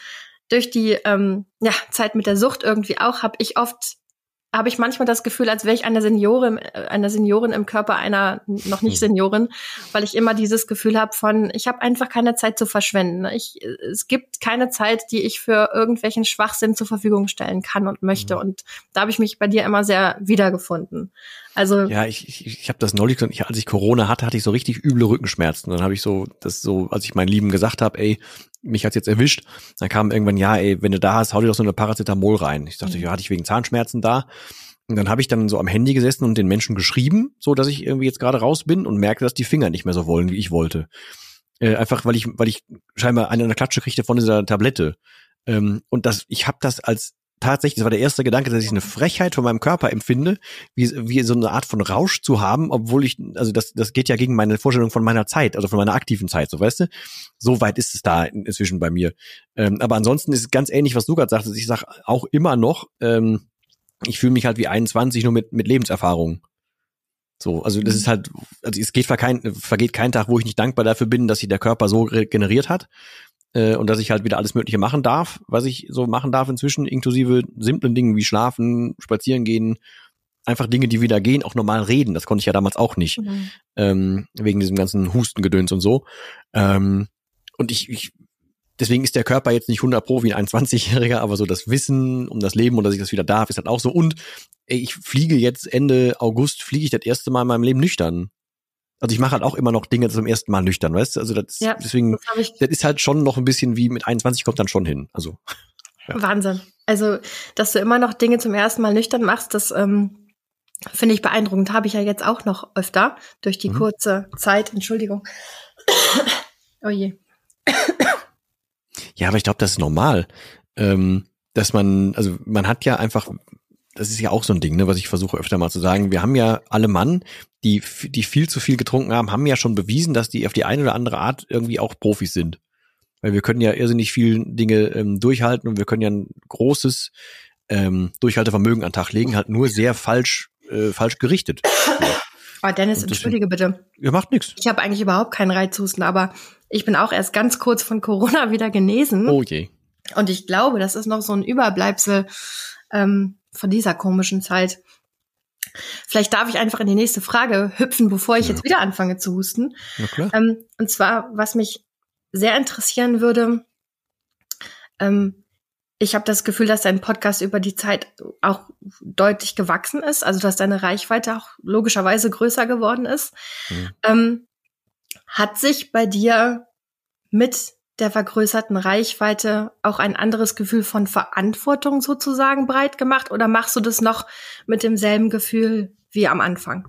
durch die ähm, ja, Zeit mit der Sucht irgendwie auch, habe ich oft habe ich manchmal das Gefühl, als wäre ich eine Seniorin, äh, eine Seniorin im Körper einer noch nicht hm. Seniorin, weil ich immer dieses Gefühl habe von, ich habe einfach keine Zeit zu verschwenden. Ich, es gibt keine Zeit, die ich für irgendwelchen Schwachsinn zur Verfügung stellen kann und möchte. Mhm. Und da habe ich mich bei dir immer sehr wiedergefunden. Also ja, ich, ich, ich habe das neulich, ich, als ich Corona hatte, hatte ich so richtig üble Rückenschmerzen. Dann habe ich so, das so, als ich meinen Lieben gesagt habe, ey, mich hat's jetzt erwischt, dann kam irgendwann, ja, ey, wenn du da hast, hau dir doch so eine Paracetamol rein. Ich dachte, mhm. ja, hatte ich wegen Zahnschmerzen da. Und dann habe ich dann so am Handy gesessen und den Menschen geschrieben, so dass ich irgendwie jetzt gerade raus bin und merke, dass die Finger nicht mehr so wollen, wie ich wollte. Äh, einfach weil ich, weil ich scheinbar eine, eine Klatsche kriegte von dieser Tablette. Ähm, und das, ich habe das als tatsächlich, das war der erste Gedanke, dass ich eine Frechheit von meinem Körper empfinde, wie, wie so eine Art von Rausch zu haben, obwohl ich, also das, das geht ja gegen meine Vorstellung von meiner Zeit, also von meiner aktiven Zeit, so weißt du? So weit ist es da inzwischen bei mir. Ähm, aber ansonsten ist es ganz ähnlich, was du gerade sagtest. Ich sag auch immer noch, ähm, ich fühle mich halt wie 21 nur mit, mit Lebenserfahrung. So, also das ist halt, also es geht kein, vergeht kein Tag, wo ich nicht dankbar dafür bin, dass sich der Körper so generiert hat äh, und dass ich halt wieder alles Mögliche machen darf, was ich so machen darf inzwischen, inklusive simplen Dingen wie Schlafen, Spazieren gehen, einfach Dinge, die wieder gehen, auch normal reden. Das konnte ich ja damals auch nicht, mhm. ähm, wegen diesem ganzen Hustengedöns und so. Ähm, und ich, ich deswegen ist der Körper jetzt nicht 100 pro wie ein 21-Jähriger, aber so das Wissen um das Leben und dass ich das wieder darf, ist halt auch so. Und ich fliege jetzt Ende August, fliege ich das erste Mal in meinem Leben nüchtern. Also ich mache halt auch immer noch Dinge zum ersten Mal nüchtern, weißt du? Also das, ja, deswegen, das, das, ist halt schon noch ein bisschen wie mit 21 kommt dann schon hin. Also <laughs> ja. Wahnsinn. Also, dass du immer noch Dinge zum ersten Mal nüchtern machst, das ähm, finde ich beeindruckend. Habe ich ja jetzt auch noch öfter durch die mhm. kurze Zeit. Entschuldigung. <coughs> oh je. Ja, aber ich glaube, das ist normal. Ähm, dass man, also man hat ja einfach das ist ja auch so ein Ding, ne, was ich versuche öfter mal zu sagen. Wir haben ja alle Mann, die, die viel zu viel getrunken haben, haben ja schon bewiesen, dass die auf die eine oder andere Art irgendwie auch Profis sind. Weil wir können ja irrsinnig viel Dinge ähm, durchhalten und wir können ja ein großes ähm, Durchhaltevermögen an den Tag legen, halt nur sehr falsch, äh, falsch gerichtet. <coughs> Oh, Dennis, entschuldige bitte. Ihr macht nichts. Ich habe eigentlich überhaupt keinen Reizhusten, aber ich bin auch erst ganz kurz von Corona wieder genesen. Oh je. Und ich glaube, das ist noch so ein Überbleibsel ähm, von dieser komischen Zeit. Vielleicht darf ich einfach in die nächste Frage hüpfen, bevor ich ja. jetzt wieder anfange zu husten. Ähm, und zwar, was mich sehr interessieren würde, ähm, ich habe das Gefühl, dass dein Podcast über die Zeit auch deutlich gewachsen ist, also dass deine Reichweite auch logischerweise größer geworden ist. Mhm. Ähm, hat sich bei dir mit der vergrößerten Reichweite auch ein anderes Gefühl von Verantwortung sozusagen breit gemacht oder machst du das noch mit demselben Gefühl wie am Anfang?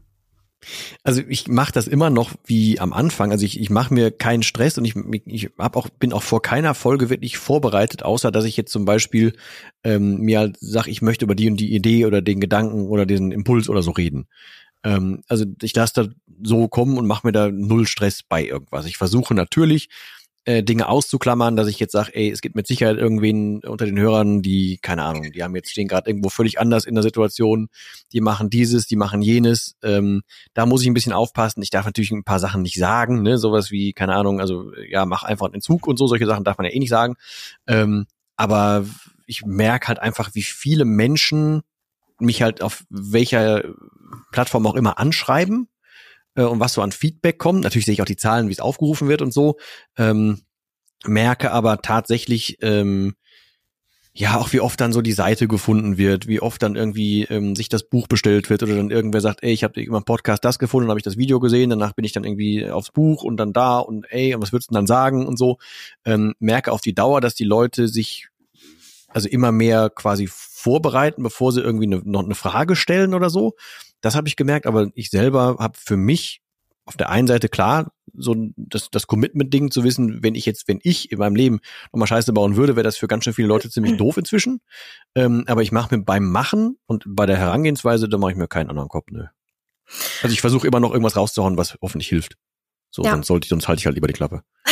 Also ich mache das immer noch wie am Anfang. Also ich, ich mache mir keinen Stress und ich, ich hab auch, bin auch vor keiner Folge wirklich vorbereitet, außer dass ich jetzt zum Beispiel ähm, mir halt sag, ich möchte über die und die Idee oder den Gedanken oder den Impuls oder so reden. Ähm, also ich lasse da so kommen und mache mir da null Stress bei irgendwas. Ich versuche natürlich äh, Dinge auszuklammern, dass ich jetzt sage, ey, es gibt mit Sicherheit irgendwen unter den Hörern, die, keine Ahnung, die haben jetzt stehen gerade irgendwo völlig anders in der Situation, die machen dieses, die machen jenes. Ähm, da muss ich ein bisschen aufpassen. Ich darf natürlich ein paar Sachen nicht sagen, ne, sowas wie, keine Ahnung, also ja, mach einfach einen Entzug und so, solche Sachen darf man ja eh nicht sagen. Ähm, aber ich merke halt einfach, wie viele Menschen mich halt auf welcher Plattform auch immer anschreiben äh, und was so an Feedback kommt. Natürlich sehe ich auch die Zahlen, wie es aufgerufen wird und so. Ähm, merke aber tatsächlich, ähm, ja, auch wie oft dann so die Seite gefunden wird, wie oft dann irgendwie ähm, sich das Buch bestellt wird oder dann irgendwer sagt, ey, ich habe im Podcast das gefunden, habe ich das Video gesehen, danach bin ich dann irgendwie aufs Buch und dann da und ey, und was würdest du dann sagen und so. Ähm, merke auf die Dauer, dass die Leute sich also immer mehr quasi vorbereiten, bevor sie irgendwie ne, noch eine Frage stellen oder so. Das habe ich gemerkt, aber ich selber habe für mich auf der einen Seite klar, so das, das Commitment-Ding zu wissen, wenn ich jetzt, wenn ich in meinem Leben nochmal Scheiße bauen würde, wäre das für ganz schön viele Leute ziemlich doof inzwischen. Ähm, aber ich mache mir beim Machen und bei der Herangehensweise, da mache ich mir keinen anderen Kopf, nö. Also ich versuche immer noch irgendwas rauszuhauen, was hoffentlich hilft. So, ja. sonst sollte ich, sonst halte ich halt lieber die Klappe. <laughs>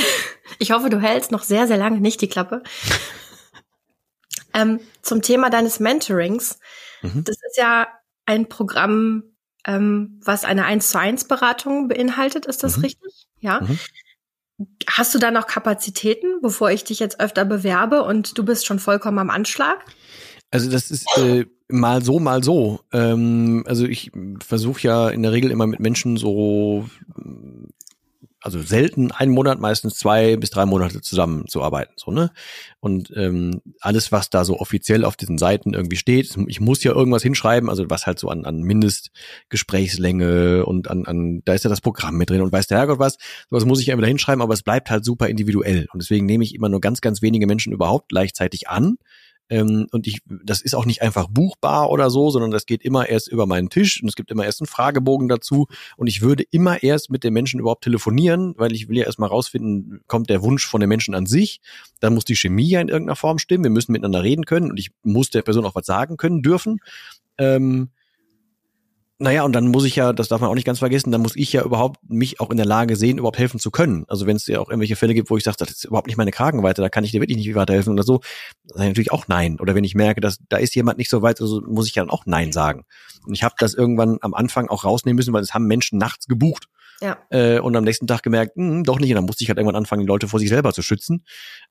Ich hoffe, du hältst noch sehr, sehr lange nicht die Klappe. <laughs> ähm, zum Thema deines Mentorings. Mhm. Das ist ja ein Programm, ähm, was eine 1 zu 1 Beratung beinhaltet. Ist das mhm. richtig? Ja. Mhm. Hast du da noch Kapazitäten, bevor ich dich jetzt öfter bewerbe und du bist schon vollkommen am Anschlag? Also das ist äh, mal so, mal so. Ähm, also ich versuche ja in der Regel immer mit Menschen so also selten einen Monat, meistens zwei bis drei Monate zusammenzuarbeiten, so ne. Und ähm, alles, was da so offiziell auf diesen Seiten irgendwie steht, ich muss ja irgendwas hinschreiben, also was halt so an, an Mindestgesprächslänge und an, an, da ist ja das Programm mit drin und weiß der Herrgott was, sowas muss ich ja immer da hinschreiben, aber es bleibt halt super individuell und deswegen nehme ich immer nur ganz, ganz wenige Menschen überhaupt gleichzeitig an ähm, und ich, das ist auch nicht einfach buchbar oder so, sondern das geht immer erst über meinen Tisch und es gibt immer erst einen Fragebogen dazu. Und ich würde immer erst mit den Menschen überhaupt telefonieren, weil ich will ja erstmal rausfinden, kommt der Wunsch von den Menschen an sich. Dann muss die Chemie ja in irgendeiner Form stimmen. Wir müssen miteinander reden können und ich muss der Person auch was sagen können dürfen. Ähm, naja, und dann muss ich ja, das darf man auch nicht ganz vergessen, dann muss ich ja überhaupt mich auch in der Lage sehen, überhaupt helfen zu können. Also wenn es ja auch irgendwelche Fälle gibt, wo ich sage, das ist überhaupt nicht meine Kragenweite, da kann ich dir wirklich nicht weiterhelfen oder so, dann sage ich natürlich auch nein. Oder wenn ich merke, dass da ist jemand nicht so weit, also muss ich dann auch nein sagen. Und ich habe das irgendwann am Anfang auch rausnehmen müssen, weil es haben Menschen nachts gebucht. Ja. Äh, und am nächsten Tag gemerkt, mh, hm, doch nicht. Und dann musste ich halt irgendwann anfangen, die Leute vor sich selber zu schützen.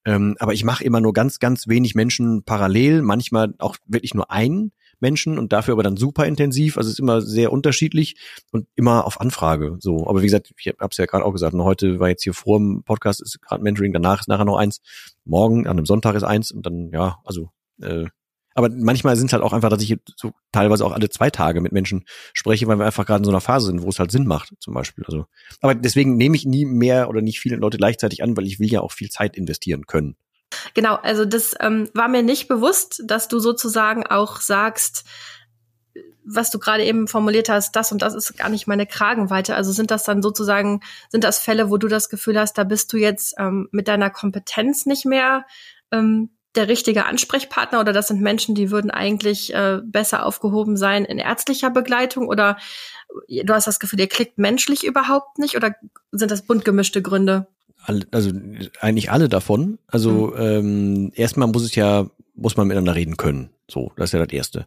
Ähm, aber ich mache immer nur ganz, ganz wenig Menschen parallel, manchmal auch wirklich nur einen Menschen und dafür aber dann super intensiv. Also es ist immer sehr unterschiedlich und immer auf Anfrage. So, aber wie gesagt, ich habe es ja gerade auch gesagt. Und heute war jetzt hier vor dem Podcast ist gerade Mentoring, danach ist nachher noch eins, morgen an einem Sonntag ist eins und dann ja, also. Äh, aber manchmal sind es halt auch einfach, dass ich so teilweise auch alle zwei Tage mit Menschen spreche, weil wir einfach gerade in so einer Phase sind, wo es halt Sinn macht, zum Beispiel. Also, aber deswegen nehme ich nie mehr oder nicht viele Leute gleichzeitig an, weil ich will ja auch viel Zeit investieren können. Genau, also das ähm, war mir nicht bewusst, dass du sozusagen auch sagst, was du gerade eben formuliert hast, das und das ist gar nicht meine Kragenweite. Also sind das dann sozusagen, sind das Fälle, wo du das Gefühl hast, da bist du jetzt ähm, mit deiner Kompetenz nicht mehr ähm, der richtige Ansprechpartner oder das sind Menschen, die würden eigentlich äh, besser aufgehoben sein in ärztlicher Begleitung oder du hast das Gefühl, ihr klickt menschlich überhaupt nicht oder sind das bunt gemischte Gründe? Also eigentlich alle davon. Also mhm. ähm, erstmal muss es ja, muss man miteinander reden können. So, das ist ja das Erste.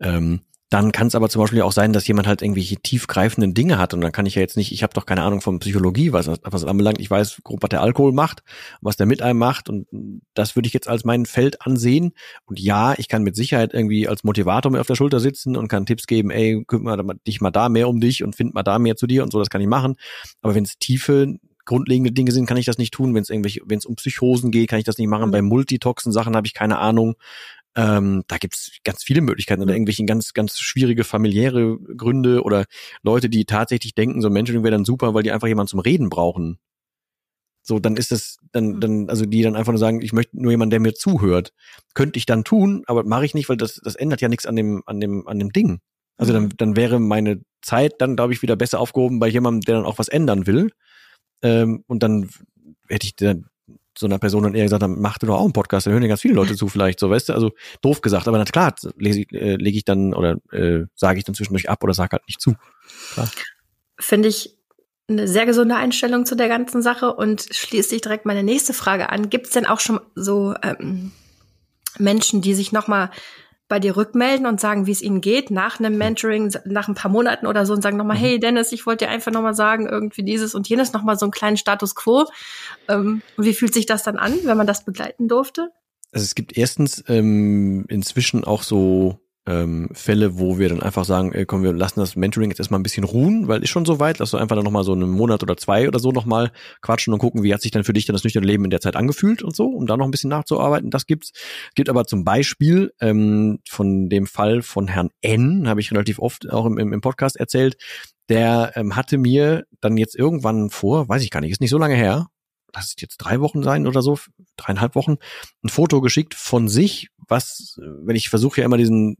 Ähm, dann kann es aber zum Beispiel auch sein, dass jemand halt irgendwelche tiefgreifenden Dinge hat und dann kann ich ja jetzt nicht, ich habe doch keine Ahnung von Psychologie, was was anbelangt. Ich weiß grob, was der Alkohol macht, was der mit einem macht und das würde ich jetzt als mein Feld ansehen. Und ja, ich kann mit Sicherheit irgendwie als Motivator mit auf der Schulter sitzen und kann Tipps geben, ey, kümmere dich mal da mehr um dich und find mal da mehr zu dir und so, das kann ich machen. Aber wenn es tiefe grundlegende Dinge sind, kann ich das nicht tun. Wenn es irgendwelche, wenn es um Psychosen geht, kann ich das nicht machen. Mhm. Bei Multitoxen Sachen habe ich keine Ahnung. Ähm, da gibt's ganz viele Möglichkeiten oder irgendwelche ganz, ganz schwierige familiäre Gründe oder Leute, die tatsächlich denken, so Mentoring wäre dann super, weil die einfach jemanden zum Reden brauchen. So, dann ist das, dann, dann, also die dann einfach nur sagen, ich möchte nur jemanden, der mir zuhört. Könnte ich dann tun, aber mache ich nicht, weil das, das ändert ja nichts an dem, an dem, an dem Ding. Also dann, dann wäre meine Zeit dann, glaube ich, wieder besser aufgehoben bei jemandem, der dann auch was ändern will. Ähm, und dann hätte ich dann so einer Person dann eher gesagt, dann mach du doch auch einen Podcast, dann hören ja ganz viele Leute zu vielleicht, so weißt du, also doof gesagt, aber na klar, lege ich, äh, leg ich dann oder äh, sage ich dann zwischendurch ab oder sage halt nicht zu. Finde ich eine sehr gesunde Einstellung zu der ganzen Sache und schließt sich direkt meine nächste Frage an. Gibt es denn auch schon so ähm, Menschen, die sich nochmal bei dir rückmelden und sagen, wie es ihnen geht, nach einem Mentoring, nach ein paar Monaten oder so und sagen nochmal, mhm. hey Dennis, ich wollte dir einfach nochmal sagen, irgendwie dieses und jenes, nochmal so einen kleinen Status quo. Ähm, wie fühlt sich das dann an, wenn man das begleiten durfte? Also es gibt erstens ähm, inzwischen auch so ähm, Fälle, wo wir dann einfach sagen, ey, komm, wir lassen das Mentoring jetzt erstmal ein bisschen ruhen, weil ist schon so weit, lass du einfach dann nochmal so einen Monat oder zwei oder so nochmal quatschen und gucken, wie hat sich dann für dich dann das nüchterne Leben in der Zeit angefühlt und so, um da noch ein bisschen nachzuarbeiten. Das gibt's. Gibt aber zum Beispiel ähm, von dem Fall von Herrn N, habe ich relativ oft auch im, im Podcast erzählt, der ähm, hatte mir dann jetzt irgendwann vor, weiß ich gar nicht, ist nicht so lange her, lass es jetzt drei Wochen sein oder so, dreieinhalb Wochen, ein Foto geschickt von sich, was, wenn ich versuche ja immer diesen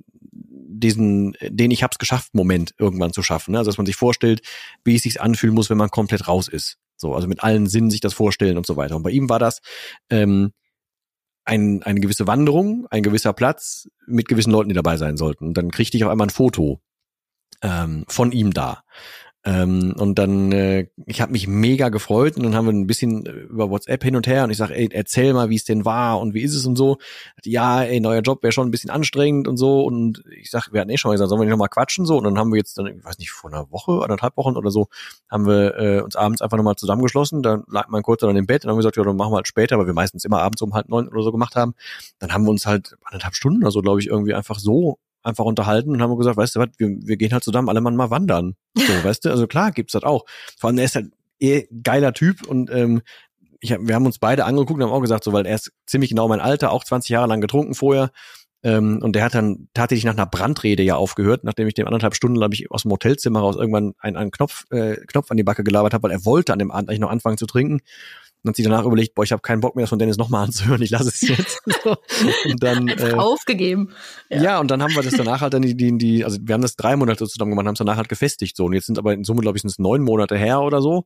diesen, den ich hab's geschafft Moment irgendwann zu schaffen. Ne? Also dass man sich vorstellt, wie es sich anfühlen muss, wenn man komplett raus ist. So, also mit allen Sinnen sich das vorstellen und so weiter. Und bei ihm war das ähm, ein, eine gewisse Wanderung, ein gewisser Platz mit gewissen Leuten, die dabei sein sollten. Und dann kriegte ich auf einmal ein Foto ähm, von ihm da. Ähm, und dann, äh, ich habe mich mega gefreut und dann haben wir ein bisschen über WhatsApp hin und her und ich sage, ey, erzähl mal, wie es denn war und wie ist es und so. Ja, ey, neuer Job wäre schon ein bisschen anstrengend und so. Und ich sag, wir hatten eh schon mal gesagt, sollen wir nicht nochmal quatschen so? Und dann haben wir jetzt dann, ich weiß nicht, vor einer Woche, anderthalb Wochen oder so, haben wir äh, uns abends einfach nochmal zusammengeschlossen. Dann lag mein kurz dann im Bett und dann haben wir gesagt, ja, dann machen wir halt später, weil wir meistens immer abends um halb neun oder so gemacht haben. Dann haben wir uns halt anderthalb Stunden oder so, glaube ich, irgendwie einfach so einfach unterhalten und haben gesagt, weißt du was, wir, wir gehen halt zusammen alle mal wandern. So, <laughs> weißt du, also klar gibt's das auch. Vor allem, er ist halt eh geiler Typ und ähm, ich hab, wir haben uns beide angeguckt und haben auch gesagt, so, weil er ist ziemlich genau mein Alter, auch 20 Jahre lang getrunken vorher. Ähm, und der hat dann tatsächlich nach einer Brandrede ja aufgehört, nachdem ich dem anderthalb Stunden, glaube ich, aus dem Hotelzimmer raus irgendwann einen, einen Knopf, äh, Knopf an die Backe gelabert habe, weil er wollte an dem Abend eigentlich noch anfangen zu trinken hat sich danach überlegt, boah, ich habe keinen Bock mehr, das von Dennis nochmal <laughs> anzuhören, ich lasse es jetzt. <laughs> und dann äh, aufgegeben. Ja. ja. und dann haben wir das danach halt dann die, die, die, also wir haben das drei Monate zusammen gemacht, haben es danach halt gefestigt so. Und jetzt sind aber in Summe, glaube ich, sind es neun Monate her oder so.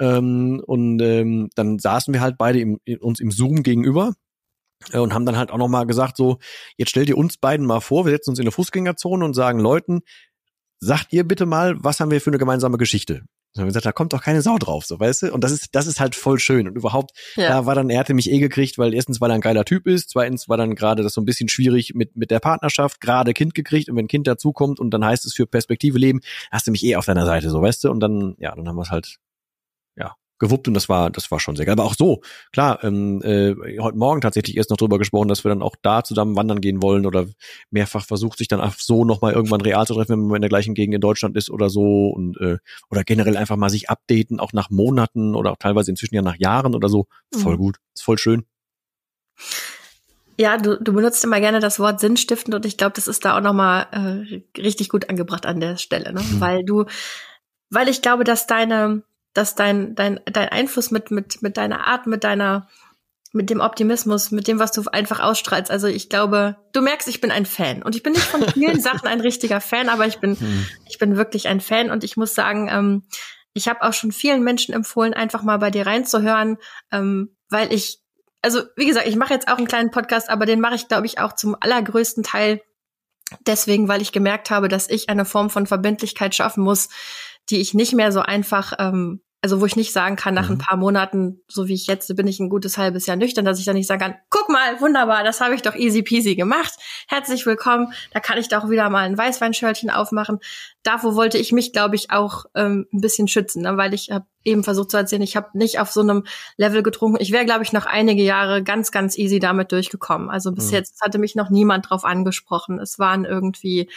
Ähm, und ähm, dann saßen wir halt beide im, uns im Zoom gegenüber äh, und haben dann halt auch nochmal gesagt, so, jetzt stell dir uns beiden mal vor, wir setzen uns in eine Fußgängerzone und sagen Leuten, sagt ihr bitte mal, was haben wir für eine gemeinsame Geschichte? Und haben gesagt, da kommt doch keine Sau drauf, so weißt du? Und das ist, das ist halt voll schön. Und überhaupt, ja. da war dann, er hatte mich eh gekriegt, weil erstens, weil er ein geiler Typ ist, zweitens war dann gerade das so ein bisschen schwierig mit, mit der Partnerschaft, gerade Kind gekriegt und wenn Kind dazukommt und dann heißt es für Perspektive leben, hast du mich eh auf deiner Seite, so weißt du? Und dann, ja, dann haben wir es halt gewuppt und das war, das war schon sehr geil. Aber auch so, klar, ähm, äh, heute Morgen tatsächlich erst noch drüber gesprochen, dass wir dann auch da zusammen wandern gehen wollen oder mehrfach versucht, sich dann auch so nochmal irgendwann real zu treffen, wenn man in der gleichen Gegend in Deutschland ist oder so und äh, oder generell einfach mal sich updaten, auch nach Monaten oder auch teilweise inzwischen ja nach Jahren oder so. Voll mhm. gut, ist voll schön. Ja, du, du benutzt immer gerne das Wort sinnstiftend und ich glaube, das ist da auch nochmal äh, richtig gut angebracht an der Stelle, ne? Mhm. Weil du, weil ich glaube, dass deine dass dein, dein, dein Einfluss mit, mit, mit deiner Art, mit deiner, mit dem Optimismus, mit dem, was du einfach ausstrahlst. Also ich glaube, du merkst, ich bin ein Fan. Und ich bin nicht von vielen <laughs> Sachen ein richtiger Fan, aber ich bin, hm. ich bin wirklich ein Fan. Und ich muss sagen, ähm, ich habe auch schon vielen Menschen empfohlen, einfach mal bei dir reinzuhören, ähm, weil ich, also wie gesagt, ich mache jetzt auch einen kleinen Podcast, aber den mache ich, glaube ich, auch zum allergrößten Teil deswegen, weil ich gemerkt habe, dass ich eine Form von Verbindlichkeit schaffen muss, die ich nicht mehr so einfach, ähm, also wo ich nicht sagen kann, nach mhm. ein paar Monaten, so wie ich jetzt bin ich ein gutes halbes Jahr nüchtern, dass ich dann nicht sagen kann, guck mal, wunderbar, das habe ich doch easy peasy gemacht. Herzlich willkommen, da kann ich doch wieder mal ein Weißweinschörtchen aufmachen. Davor wollte ich mich, glaube ich, auch ähm, ein bisschen schützen, ne? weil ich habe eben versucht zu erzählen, ich habe nicht auf so einem Level getrunken. Ich wäre, glaube ich, noch einige Jahre ganz, ganz easy damit durchgekommen. Also bis mhm. jetzt hatte mich noch niemand drauf angesprochen. Es waren irgendwie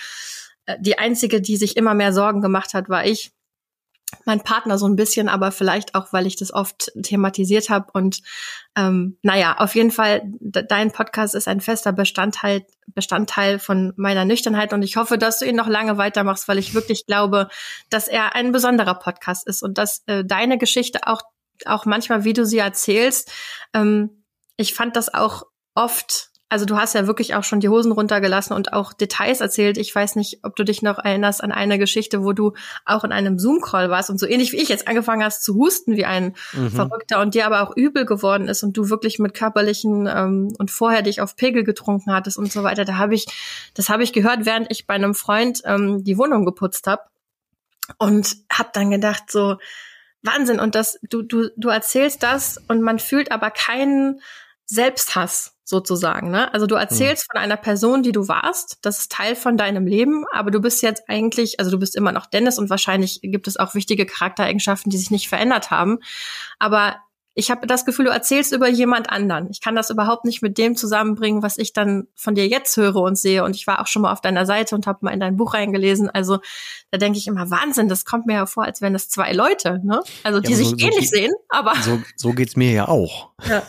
äh, die einzige, die sich immer mehr Sorgen gemacht hat, war ich mein Partner so ein bisschen, aber vielleicht auch, weil ich das oft thematisiert habe. Und ähm, naja, auf jeden Fall, dein Podcast ist ein fester Bestandteil, Bestandteil von meiner Nüchternheit und ich hoffe, dass du ihn noch lange weitermachst, weil ich wirklich glaube, dass er ein besonderer Podcast ist und dass äh, deine Geschichte auch, auch manchmal, wie du sie erzählst, ähm, ich fand das auch oft also du hast ja wirklich auch schon die Hosen runtergelassen und auch Details erzählt. Ich weiß nicht, ob du dich noch erinnerst an eine Geschichte, wo du auch in einem Zoom-Call warst und so ähnlich wie ich jetzt angefangen hast zu husten wie ein mhm. Verrückter und dir aber auch übel geworden ist und du wirklich mit körperlichen ähm, und vorher dich auf Pegel getrunken hattest und so weiter. Da habe ich, das habe ich gehört, während ich bei einem Freund ähm, die Wohnung geputzt habe und habe dann gedacht so Wahnsinn und das du du du erzählst das und man fühlt aber keinen Selbsthass sozusagen. Ne? Also du erzählst mhm. von einer Person, die du warst, das ist Teil von deinem Leben, aber du bist jetzt eigentlich, also du bist immer noch Dennis und wahrscheinlich gibt es auch wichtige Charaktereigenschaften, die sich nicht verändert haben. Aber ich habe das Gefühl, du erzählst über jemand anderen. Ich kann das überhaupt nicht mit dem zusammenbringen, was ich dann von dir jetzt höre und sehe. Und ich war auch schon mal auf deiner Seite und habe mal in dein Buch reingelesen. Also da denke ich immer, Wahnsinn, das kommt mir ja vor, als wären das zwei Leute, ne? Also die ja, so, sich ähnlich so, sehen, aber. So, so geht's mir ja auch. Ja.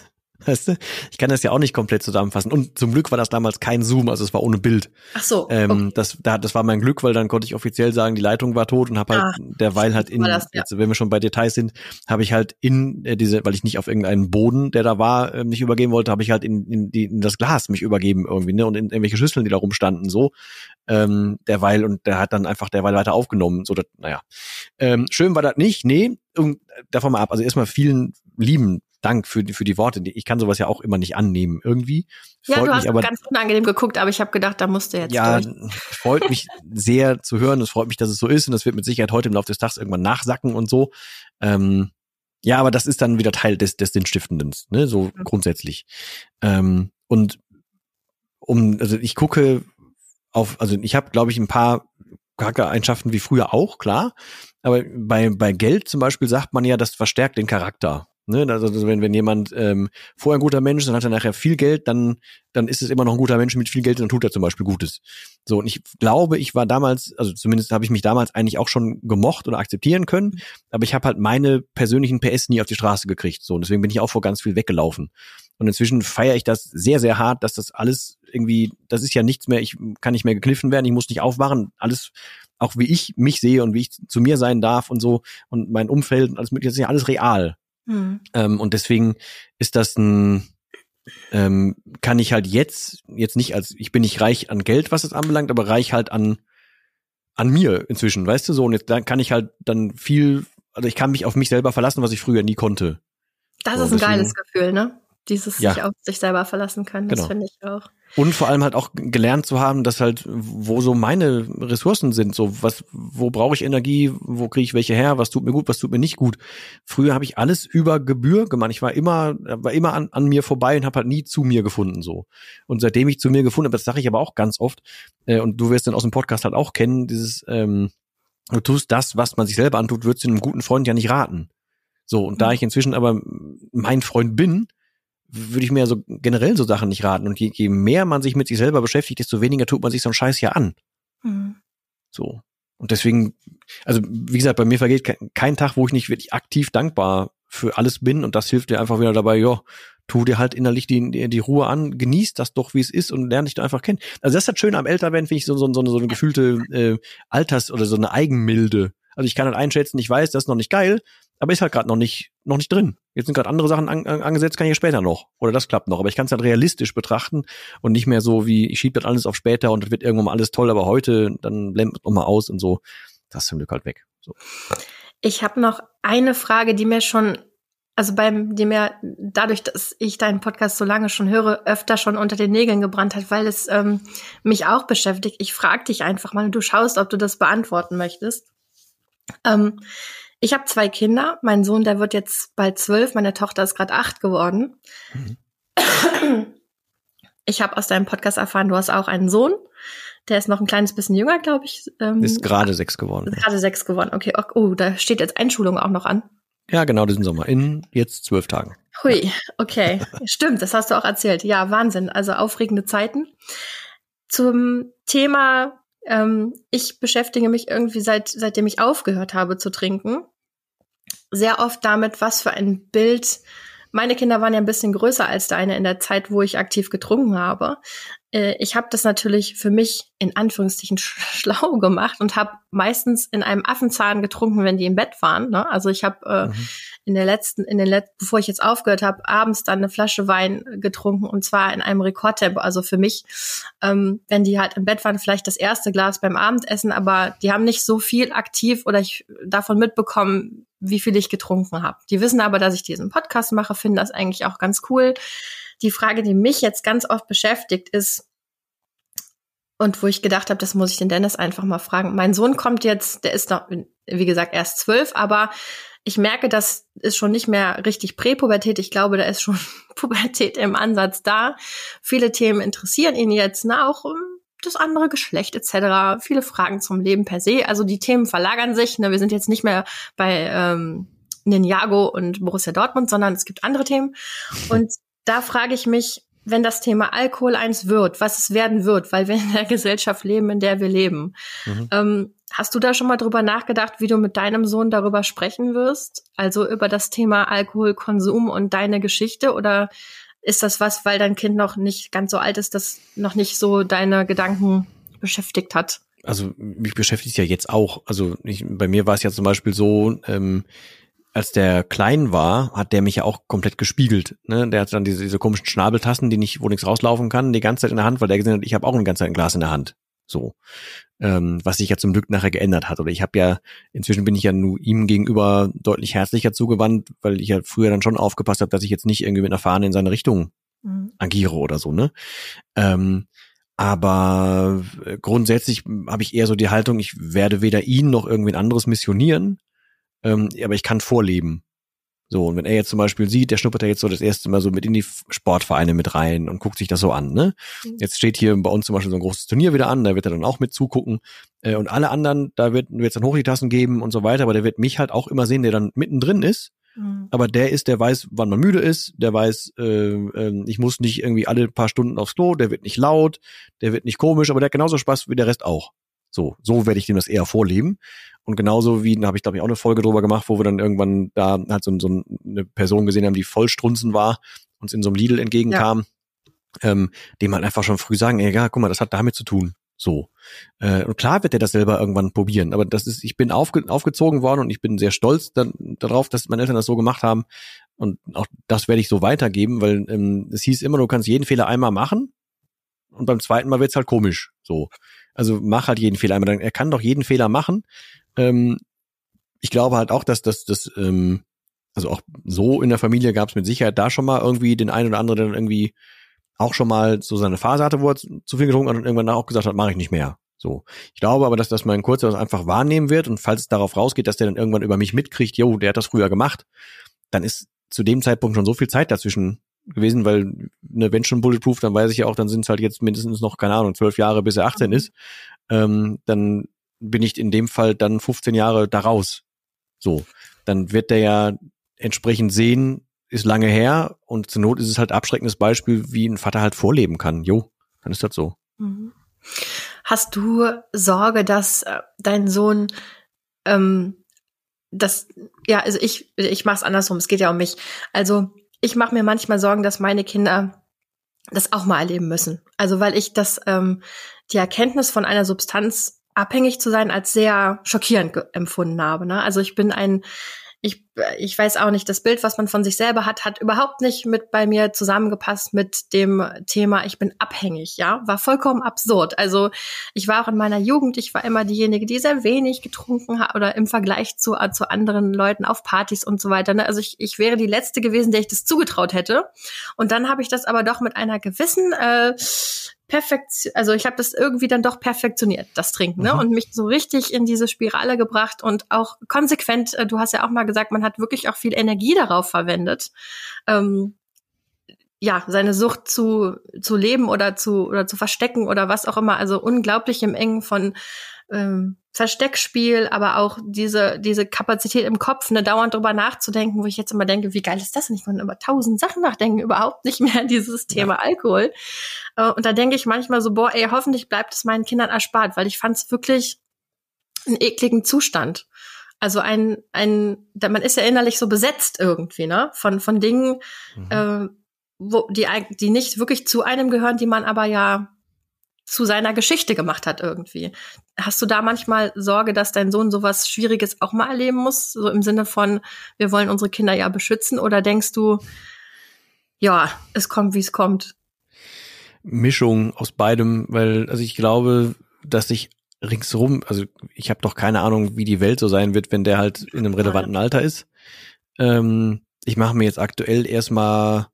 Weißt du? Ich kann das ja auch nicht komplett zusammenfassen. Und zum Glück war das damals kein Zoom, also es war ohne Bild. Ach so. Ähm, okay. das, da, das war mein Glück, weil dann konnte ich offiziell sagen, die Leitung war tot und habe halt ah, derweil halt in, das, ja. jetzt, wenn wir schon bei Details sind, habe ich halt in äh, diese, weil ich nicht auf irgendeinen Boden, der da war, äh, nicht übergeben wollte, habe ich halt in, in, die, in das Glas mich übergeben irgendwie, ne? Und in irgendwelche Schüsseln, die da rumstanden, so. Ähm, derweil und der hat dann einfach derweil weiter aufgenommen. So, dat, naja. Ähm, schön war das nicht, nee, davon mal ab. Also erstmal vielen lieben Dank für die, für die Worte. Ich kann sowas ja auch immer nicht annehmen irgendwie. Ja, freut du hast aber, ganz unangenehm geguckt, aber ich habe gedacht, da musst du jetzt Ja, durch. freut mich <laughs> sehr zu hören. Es freut mich, dass es so ist und das wird mit Sicherheit heute im Laufe des Tages irgendwann nachsacken und so. Ähm, ja, aber das ist dann wieder Teil des, des Sinnstiftenden, ne, so mhm. grundsätzlich. Ähm, und um, also ich gucke auf, also ich habe, glaube ich, ein paar Charaktereigenschaften wie früher auch, klar. Aber bei, bei Geld zum Beispiel sagt man ja, das verstärkt den Charakter. Ne? Also wenn, wenn jemand ähm, vorher ein guter Mensch ist, dann hat er nachher viel Geld, dann, dann ist es immer noch ein guter Mensch mit viel Geld, dann tut er zum Beispiel Gutes. So, und ich glaube, ich war damals, also zumindest habe ich mich damals eigentlich auch schon gemocht oder akzeptieren können, aber ich habe halt meine persönlichen PS nie auf die Straße gekriegt. So, und deswegen bin ich auch vor ganz viel weggelaufen. Und inzwischen feiere ich das sehr, sehr hart, dass das alles irgendwie, das ist ja nichts mehr, ich kann nicht mehr gekniffen werden, ich muss nicht aufwachen, alles, auch wie ich mich sehe und wie ich zu mir sein darf und so und mein Umfeld und alles mögliche, das ist ja alles real. Mhm. Ähm, und deswegen ist das ein, ähm, kann ich halt jetzt, jetzt nicht als, ich bin nicht reich an Geld, was es anbelangt, aber reich halt an, an mir inzwischen, weißt du so, und jetzt dann kann ich halt dann viel, also ich kann mich auf mich selber verlassen, was ich früher nie konnte. Das so, ist ein deswegen, geiles Gefühl, ne? Dieses ja. sich auf sich selber verlassen können, das genau. finde ich auch. Und vor allem halt auch gelernt zu haben, dass halt, wo so meine Ressourcen sind, so was, wo brauche ich Energie, wo kriege ich welche her, was tut mir gut, was tut mir nicht gut. Früher habe ich alles über Gebühr gemacht. Ich war immer, war immer an, an mir vorbei und habe halt nie zu mir gefunden so. Und seitdem ich zu mir gefunden habe, das sage ich aber auch ganz oft, äh, und du wirst dann aus dem Podcast halt auch kennen, dieses, ähm, du tust das, was man sich selber antut, würdest du einem guten Freund ja nicht raten. So, und da mhm. ich inzwischen aber mein Freund bin, würde ich mir so generell so Sachen nicht raten. Und je, je mehr man sich mit sich selber beschäftigt, desto weniger tut man sich so einen Scheiß ja an. Mhm. So. Und deswegen, also wie gesagt, bei mir vergeht kein, kein, Tag, wo ich nicht wirklich aktiv dankbar für alles bin. Und das hilft dir einfach wieder dabei, ja, tu dir halt innerlich die, die, die Ruhe an, genieß das doch, wie es ist und lerne dich da einfach kennen. Also das ist halt schön am Älterwerden, finde ich, so, so, so, so eine gefühlte äh, Alters- oder so eine Eigenmilde. Also ich kann halt einschätzen, ich weiß, das ist noch nicht geil, aber ist halt gerade noch nicht, noch nicht drin. Jetzt sind gerade andere Sachen an, an, angesetzt, kann ich ja später noch. Oder das klappt noch. Aber ich kann es halt realistisch betrachten und nicht mehr so wie, ich schiebe das alles auf später und das wird irgendwann mal alles toll, aber heute, dann blendet noch mal aus und so. Das ist zum Glück halt weg. So. Ich habe noch eine Frage, die mir schon, also beim, die mir dadurch, dass ich deinen Podcast so lange schon höre, öfter schon unter den Nägeln gebrannt hat, weil es ähm, mich auch beschäftigt. Ich frage dich einfach mal, du schaust, ob du das beantworten möchtest. Ähm, ich habe zwei Kinder. Mein Sohn, der wird jetzt bald zwölf. Meine Tochter ist gerade acht geworden. Mhm. Ich habe aus deinem Podcast erfahren, du hast auch einen Sohn. Der ist noch ein kleines bisschen jünger, glaube ich. Ähm, ist gerade sechs geworden. Ist gerade sechs geworden. Okay. Oh, da steht jetzt Einschulung auch noch an. Ja, genau diesen Sommer. In jetzt zwölf Tagen. Hui, okay. Stimmt, das hast du auch erzählt. Ja, Wahnsinn. Also aufregende Zeiten. Zum Thema ähm, ich beschäftige mich irgendwie seit, seitdem ich aufgehört habe zu trinken, sehr oft damit, was für ein Bild meine Kinder waren ja ein bisschen größer als deine in der Zeit, wo ich aktiv getrunken habe. Äh, ich habe das natürlich für mich in Anführungszeichen <laughs> schlau gemacht und habe meistens in einem Affenzahn getrunken, wenn die im Bett waren. Ne? Also ich habe äh, mhm. in der letzten, in den letzten, bevor ich jetzt aufgehört habe, abends dann eine Flasche Wein getrunken und zwar in einem Rekordtempo. Also für mich, ähm, wenn die halt im Bett waren, vielleicht das erste Glas beim Abendessen, aber die haben nicht so viel aktiv oder ich davon mitbekommen, wie viel ich getrunken habe. Die wissen aber, dass ich diesen Podcast mache, finden das eigentlich auch ganz cool. Die Frage, die mich jetzt ganz oft beschäftigt, ist, und wo ich gedacht habe, das muss ich den Dennis einfach mal fragen. Mein Sohn kommt jetzt, der ist noch, wie gesagt, erst zwölf, aber ich merke, das ist schon nicht mehr richtig Präpubertät. Ich glaube, da ist schon <laughs> Pubertät im Ansatz da. Viele Themen interessieren ihn jetzt, ne, auch das andere Geschlecht etc. Viele Fragen zum Leben per se. Also die Themen verlagern sich. Ne? Wir sind jetzt nicht mehr bei ähm, Ninjago und Borussia Dortmund, sondern es gibt andere Themen. Und <laughs> da frage ich mich, wenn das Thema Alkohol eins wird, was es werden wird, weil wir in der Gesellschaft leben, in der wir leben. Mhm. Ähm, hast du da schon mal drüber nachgedacht, wie du mit deinem Sohn darüber sprechen wirst? Also über das Thema Alkoholkonsum und deine Geschichte? Oder ist das was, weil dein Kind noch nicht ganz so alt ist, das noch nicht so deine Gedanken beschäftigt hat? Also mich beschäftigt ja jetzt auch. Also ich, bei mir war es ja zum Beispiel so, ähm, als der klein war, hat der mich ja auch komplett gespiegelt. Ne? Der hat dann diese, diese komischen Schnabeltassen, die nicht, wo nichts rauslaufen kann, die ganze Zeit in der Hand, weil der gesehen hat, ich habe auch eine ganze Zeit ein Glas in der Hand. So. Ähm, was sich ja zum Glück nachher geändert hat. Oder ich habe ja, inzwischen bin ich ja nur ihm gegenüber deutlich herzlicher zugewandt, weil ich ja früher dann schon aufgepasst habe, dass ich jetzt nicht irgendwie mit einer Fahne in seine Richtung mhm. agiere oder so, ne? Ähm, aber grundsätzlich habe ich eher so die Haltung, ich werde weder ihn noch irgendwen anderes missionieren, ähm, aber ich kann vorleben. So, und wenn er jetzt zum Beispiel sieht, der schnuppert ja jetzt so das erste Mal so mit in die Sportvereine mit rein und guckt sich das so an, ne? Mhm. Jetzt steht hier bei uns zum Beispiel so ein großes Turnier wieder an, da wird er dann auch mit zugucken. Äh, und alle anderen, da wird es dann hoch die Tassen geben und so weiter, aber der wird mich halt auch immer sehen, der dann mittendrin ist. Mhm. Aber der ist, der weiß, wann man müde ist, der weiß, äh, äh, ich muss nicht irgendwie alle paar Stunden aufs Klo, der wird nicht laut, der wird nicht komisch, aber der hat genauso Spaß wie der Rest auch. So, so werde ich dem das eher vorleben. Und genauso wie, da habe ich glaube ich auch eine Folge drüber gemacht, wo wir dann irgendwann da halt so, so eine Person gesehen haben, die voll strunzen war, uns in so einem Lidl entgegenkam, ja. ähm, dem halt einfach schon früh sagen, ey, ja, guck mal, das hat damit zu tun. So. Äh, und klar wird er das selber irgendwann probieren, aber das ist, ich bin aufge, aufgezogen worden und ich bin sehr stolz dann, darauf, dass meine Eltern das so gemacht haben. Und auch das werde ich so weitergeben, weil ähm, es hieß immer, du kannst jeden Fehler einmal machen und beim zweiten Mal wird's halt komisch. So. Also mach halt jeden Fehler einmal. Er kann doch jeden Fehler machen. Ähm, ich glaube halt auch, dass das, das, ähm, also auch so in der Familie gab es mit Sicherheit da schon mal irgendwie den einen oder anderen, der dann irgendwie auch schon mal so seine Phase hatte, wo er zu viel getrunken hat und irgendwann auch gesagt hat, mache ich nicht mehr. So. Ich glaube aber, dass das mein Kurzer das einfach wahrnehmen wird und falls es darauf rausgeht, dass der dann irgendwann über mich mitkriegt, jo, der hat das früher gemacht, dann ist zu dem Zeitpunkt schon so viel Zeit dazwischen gewesen, weil ne, wenn schon Bulletproof, dann weiß ich ja auch, dann sind es halt jetzt mindestens noch, keine Ahnung, zwölf Jahre, bis er 18 mhm. ist. Ähm, dann bin ich in dem Fall dann 15 Jahre daraus. So, dann wird der ja entsprechend sehen, ist lange her und zur Not ist es halt abschreckendes Beispiel, wie ein Vater halt vorleben kann. Jo, dann ist das so. Mhm. Hast du Sorge, dass äh, dein Sohn ähm, das ja, also ich ich mach's andersrum, es geht ja um mich. Also ich mache mir manchmal Sorgen, dass meine Kinder das auch mal erleben müssen. Also weil ich das ähm, die Erkenntnis von einer Substanz abhängig zu sein als sehr schockierend empfunden habe. Ne? Also ich bin ein ich, ich weiß auch nicht, das Bild, was man von sich selber hat, hat überhaupt nicht mit bei mir zusammengepasst mit dem Thema, ich bin abhängig, ja, war vollkommen absurd. Also ich war auch in meiner Jugend, ich war immer diejenige, die sehr wenig getrunken hat oder im Vergleich zu, zu anderen Leuten auf Partys und so weiter. Ne? Also ich, ich wäre die Letzte gewesen, der ich das zugetraut hätte. Und dann habe ich das aber doch mit einer gewissen äh, perfekt, also ich habe das irgendwie dann doch perfektioniert, das Trinken, ne? Mhm. Und mich so richtig in diese Spirale gebracht und auch konsequent, äh, du hast ja auch mal gesagt, man hat wirklich auch viel Energie darauf verwendet. Ähm, ja, seine Sucht zu, zu leben oder zu, oder zu verstecken oder was auch immer. Also unglaublich im Engen von ähm, Versteckspiel, aber auch diese, diese Kapazität im Kopf, ne, dauernd drüber nachzudenken, wo ich jetzt immer denke, wie geil ist das denn? Ich kann über tausend Sachen nachdenken, überhaupt nicht mehr dieses Thema ja. Alkohol. Äh, und da denke ich manchmal so, boah, ey, hoffentlich bleibt es meinen Kindern erspart, weil ich fand es wirklich einen ekligen Zustand. Also ein, ein, man ist ja innerlich so besetzt irgendwie, ne, von, von Dingen, mhm. äh, wo, die, die nicht wirklich zu einem gehören, die man aber ja zu seiner Geschichte gemacht hat irgendwie. Hast du da manchmal Sorge, dass dein Sohn sowas Schwieriges auch mal erleben muss? So im Sinne von, wir wollen unsere Kinder ja beschützen? Oder denkst du, ja, es kommt, wie es kommt? Mischung aus beidem, weil, also ich glaube, dass ich ringsherum, also ich habe doch keine Ahnung, wie die Welt so sein wird, wenn der halt in einem relevanten Alter ist. Ähm, ich mache mir jetzt aktuell erstmal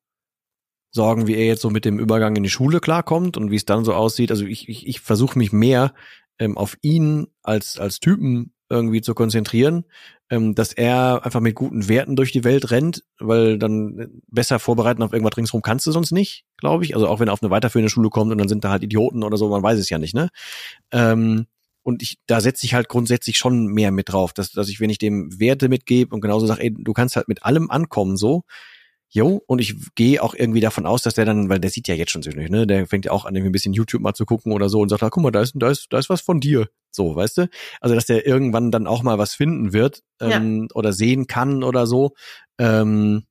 Sorgen, wie er jetzt so mit dem Übergang in die Schule klarkommt und wie es dann so aussieht. Also ich, ich, ich versuche mich mehr ähm, auf ihn als, als Typen irgendwie zu konzentrieren, ähm, dass er einfach mit guten Werten durch die Welt rennt, weil dann besser vorbereiten auf irgendwas ringsrum kannst du sonst nicht, glaube ich. Also auch wenn er auf eine weiterführende Schule kommt und dann sind da halt Idioten oder so, man weiß es ja nicht, ne? Ähm, und ich, da setze ich halt grundsätzlich schon mehr mit drauf, dass, dass ich, wenn ich dem Werte mitgebe und genauso sage, ey, du kannst halt mit allem ankommen, so, Jo, und ich gehe auch irgendwie davon aus, dass der dann, weil der sieht ja jetzt schon zwischendurch, ne, der fängt ja auch an, irgendwie ein bisschen YouTube mal zu gucken oder so und sagt, ah, guck mal, da ist, da ist, da ist was von dir. So, weißt du? Also, dass der irgendwann dann auch mal was finden wird ähm, ja. oder sehen kann oder so. Ähm,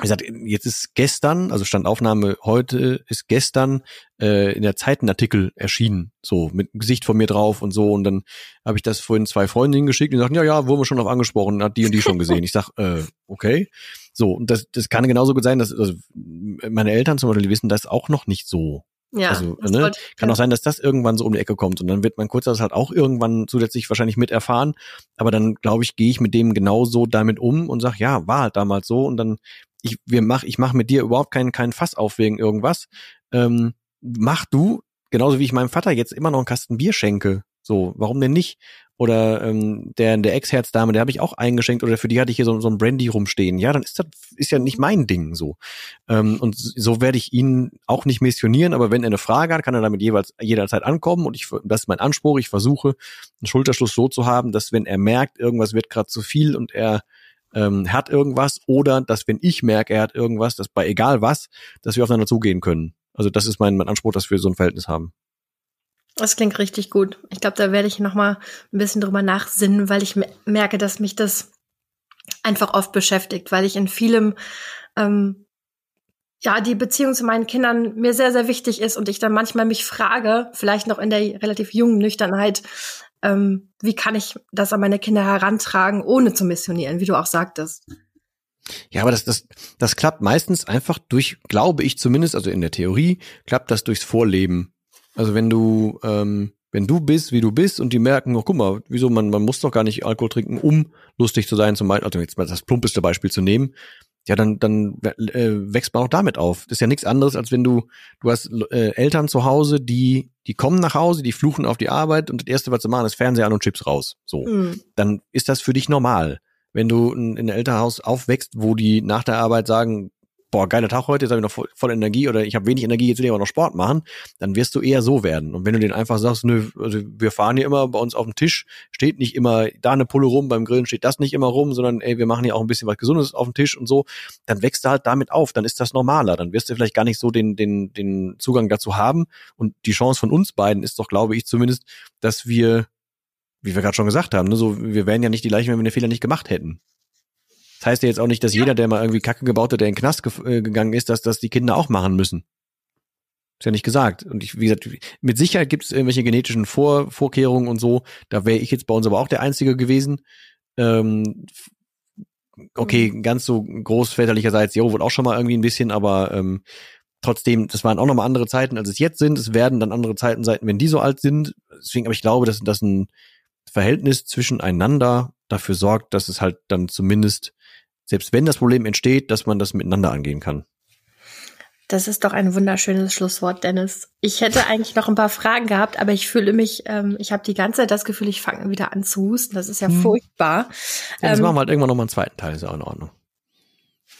wie gesagt, jetzt ist gestern, also Standaufnahme heute ist gestern äh, in der Zeit ein Artikel erschienen, so mit Gesicht von mir drauf und so. Und dann habe ich das vorhin zwei Freundinnen geschickt und die sagten, ja, ja, wurden wir schon drauf angesprochen, hat die und die schon gesehen. Ich sag, äh, okay. So, und das, das kann genauso gut sein, dass also meine Eltern zum Beispiel, die wissen das auch noch nicht so Ja, also, ne, kann auch sein, dass das irgendwann so um die Ecke kommt und dann wird mein Kurzer das halt auch irgendwann zusätzlich wahrscheinlich mit erfahren. Aber dann, glaube ich, gehe ich mit dem genauso damit um und sag, ja, war halt damals so und dann ich wir mach ich mach mit dir überhaupt keinen keinen Fass auf wegen irgendwas. Ähm, mach du genauso wie ich meinem Vater jetzt immer noch einen Kasten Bier schenke. So, warum denn nicht? Oder ähm, der, der Ex-Herzdame, der habe ich auch eingeschenkt oder für die hatte ich hier so, so ein Brandy rumstehen. Ja, dann ist das ist ja nicht mein Ding so. Ähm, und so werde ich ihn auch nicht missionieren, aber wenn er eine Frage hat, kann er damit jeweils jederzeit ankommen und ich das ist mein Anspruch. Ich versuche, einen Schulterschluss so zu haben, dass wenn er merkt, irgendwas wird gerade zu viel und er ähm, hat irgendwas oder dass wenn ich merke, er hat irgendwas, dass bei egal was, dass wir aufeinander zugehen können. Also das ist mein, mein Anspruch, dass wir so ein Verhältnis haben. Das klingt richtig gut. Ich glaube, da werde ich noch mal ein bisschen drüber nachsinnen, weil ich merke, dass mich das einfach oft beschäftigt, weil ich in vielem ähm, ja die Beziehung zu meinen Kindern mir sehr sehr wichtig ist und ich dann manchmal mich frage, vielleicht noch in der relativ jungen Nüchternheit, ähm, wie kann ich das an meine Kinder herantragen, ohne zu missionieren, wie du auch sagtest. Ja, aber das, das, das klappt meistens einfach durch, glaube ich zumindest, also in der Theorie, klappt das durchs Vorleben also wenn du, ähm, wenn du bist, wie du bist und die merken, oh, guck mal, wieso, man, man muss doch gar nicht Alkohol trinken, um lustig zu sein, zum Beispiel, also jetzt mal das plumpeste Beispiel zu nehmen, ja, dann, dann äh, wächst man auch damit auf. Das ist ja nichts anderes, als wenn du, du hast äh, Eltern zu Hause, die, die kommen nach Hause, die fluchen auf die Arbeit und das erste, was sie machen, ist Fernseher an und Chips raus. So. Mhm. Dann ist das für dich normal. Wenn du in, in einem Elternhaus aufwächst, wo die nach der Arbeit sagen, boah, geiler Tag heute, jetzt habe ich noch voll, voll Energie oder ich habe wenig Energie, jetzt will ich aber noch Sport machen, dann wirst du eher so werden. Und wenn du den einfach sagst, nö, also wir fahren hier immer bei uns auf dem Tisch, steht nicht immer da eine Pulle rum, beim Grillen steht das nicht immer rum, sondern ey, wir machen hier auch ein bisschen was Gesundes auf dem Tisch und so, dann wächst du halt damit auf, dann ist das normaler, dann wirst du vielleicht gar nicht so den, den, den Zugang dazu haben. Und die Chance von uns beiden ist doch, glaube ich zumindest, dass wir wie wir gerade schon gesagt haben, ne, so, wir wären ja nicht die gleichen, wenn wir den Fehler nicht gemacht hätten. Das heißt ja jetzt auch nicht, dass ja. jeder, der mal irgendwie Kacke gebaut hat, der in den Knast ge äh, gegangen ist, dass das die Kinder auch machen müssen. Ist ja nicht gesagt. Und ich, wie gesagt, mit Sicherheit gibt es irgendwelche genetischen Vor Vorkehrungen und so. Da wäre ich jetzt bei uns aber auch der Einzige gewesen. Ähm, okay, mhm. ganz so großväterlicherseits, jo, wohl auch schon mal irgendwie ein bisschen, aber ähm, trotzdem, das waren auch nochmal andere Zeiten, als es jetzt sind. Es werden dann andere Zeiten sein, wenn die so alt sind. Deswegen, aber ich glaube, dass das ein Verhältnis zwischeneinander dafür sorgt, dass es halt dann zumindest selbst wenn das Problem entsteht, dass man das miteinander angehen kann. Das ist doch ein wunderschönes Schlusswort, Dennis. Ich hätte eigentlich noch ein paar Fragen gehabt, aber ich fühle mich, ähm, ich habe die ganze Zeit das Gefühl, ich fange wieder an zu husten. Das ist ja hm. furchtbar. Ja, jetzt ähm, machen wir halt irgendwann noch mal einen zweiten Teil, ist ja auch in Ordnung.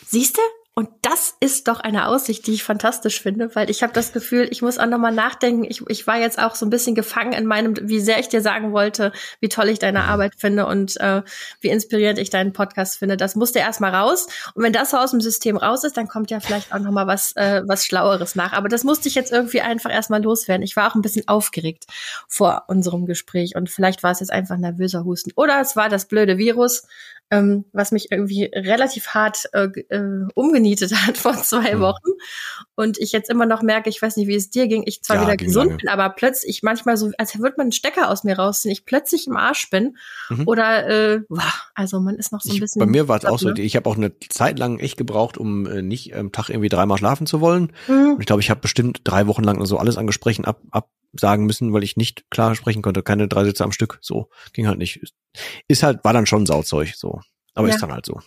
Siehst du? Und das ist doch eine Aussicht, die ich fantastisch finde, weil ich habe das Gefühl, ich muss auch nochmal nachdenken. Ich, ich war jetzt auch so ein bisschen gefangen in meinem, wie sehr ich dir sagen wollte, wie toll ich deine Arbeit finde und äh, wie inspirierend ich deinen Podcast finde. Das musste erstmal raus. Und wenn das so aus dem System raus ist, dann kommt ja vielleicht auch nochmal was, äh, was Schlaueres nach. Aber das musste ich jetzt irgendwie einfach erstmal loswerden. Ich war auch ein bisschen aufgeregt vor unserem Gespräch und vielleicht war es jetzt einfach nervöser Husten. Oder es war das blöde Virus ähm, was mich irgendwie relativ hart äh, äh, umgenietet <laughs> hat vor zwei mhm. Wochen. Und ich jetzt immer noch merke, ich weiß nicht, wie es dir ging, ich zwar ja, wieder gesund lange. bin, aber plötzlich ich manchmal so, als würde man einen Stecker aus mir rausziehen, ich plötzlich im Arsch bin. Mhm. Oder äh, also man ist noch so ein bisschen. bei mir war es auch so, ich habe auch eine Zeit lang echt gebraucht, um äh, nicht am Tag irgendwie dreimal schlafen zu wollen. Mhm. Und ich glaube, ich habe bestimmt drei Wochen lang so alles an Gesprächen ab, ab sagen müssen, weil ich nicht klar sprechen konnte, keine drei Sätze am Stück. So ging halt nicht. Ist halt war dann schon Sauzeug so, aber ja. ist dann halt so.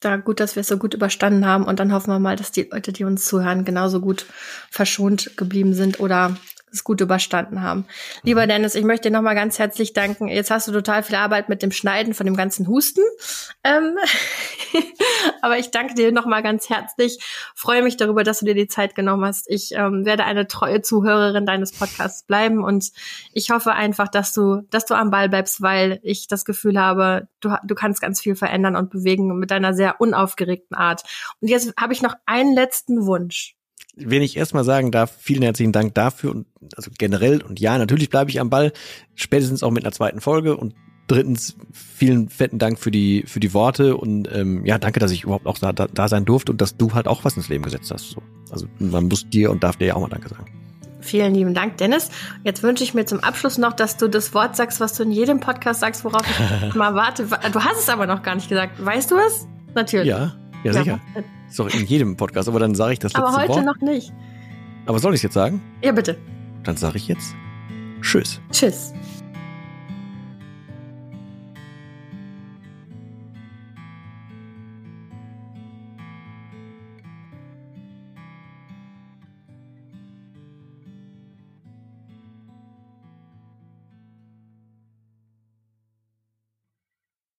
Da gut, dass wir es so gut überstanden haben und dann hoffen wir mal, dass die Leute, die uns zuhören, genauso gut verschont geblieben sind oder es gut überstanden haben. Lieber mhm. Dennis, ich möchte dir nochmal ganz herzlich danken. Jetzt hast du total viel Arbeit mit dem Schneiden von dem ganzen Husten. Ähm <laughs> Aber ich danke dir nochmal ganz herzlich. Freue mich darüber, dass du dir die Zeit genommen hast. Ich ähm, werde eine treue Zuhörerin deines Podcasts bleiben und ich hoffe einfach, dass du, dass du am Ball bleibst, weil ich das Gefühl habe, du, du kannst ganz viel verändern und bewegen mit deiner sehr unaufgeregten Art. Und jetzt habe ich noch einen letzten Wunsch wenn ich erstmal sagen darf, vielen herzlichen Dank dafür und also generell und ja, natürlich bleibe ich am Ball, spätestens auch mit einer zweiten Folge und drittens vielen fetten Dank für die für die Worte und ähm, ja, danke, dass ich überhaupt auch da, da, sein durfte und dass du halt auch was ins Leben gesetzt hast. So. Also man muss dir und darf dir ja auch mal Danke sagen. Vielen lieben Dank, Dennis. Jetzt wünsche ich mir zum Abschluss noch, dass du das Wort sagst, was du in jedem Podcast sagst, worauf ich <laughs> mal warte. Du hast es aber noch gar nicht gesagt. Weißt du es? Natürlich. Ja, ja, sicher. Was? Ist doch in jedem Podcast, aber dann sage ich das letzte Aber heute Wort. noch nicht. Aber soll ich es jetzt sagen? Ja, bitte. Dann sage ich jetzt Tschüss. Tschüss.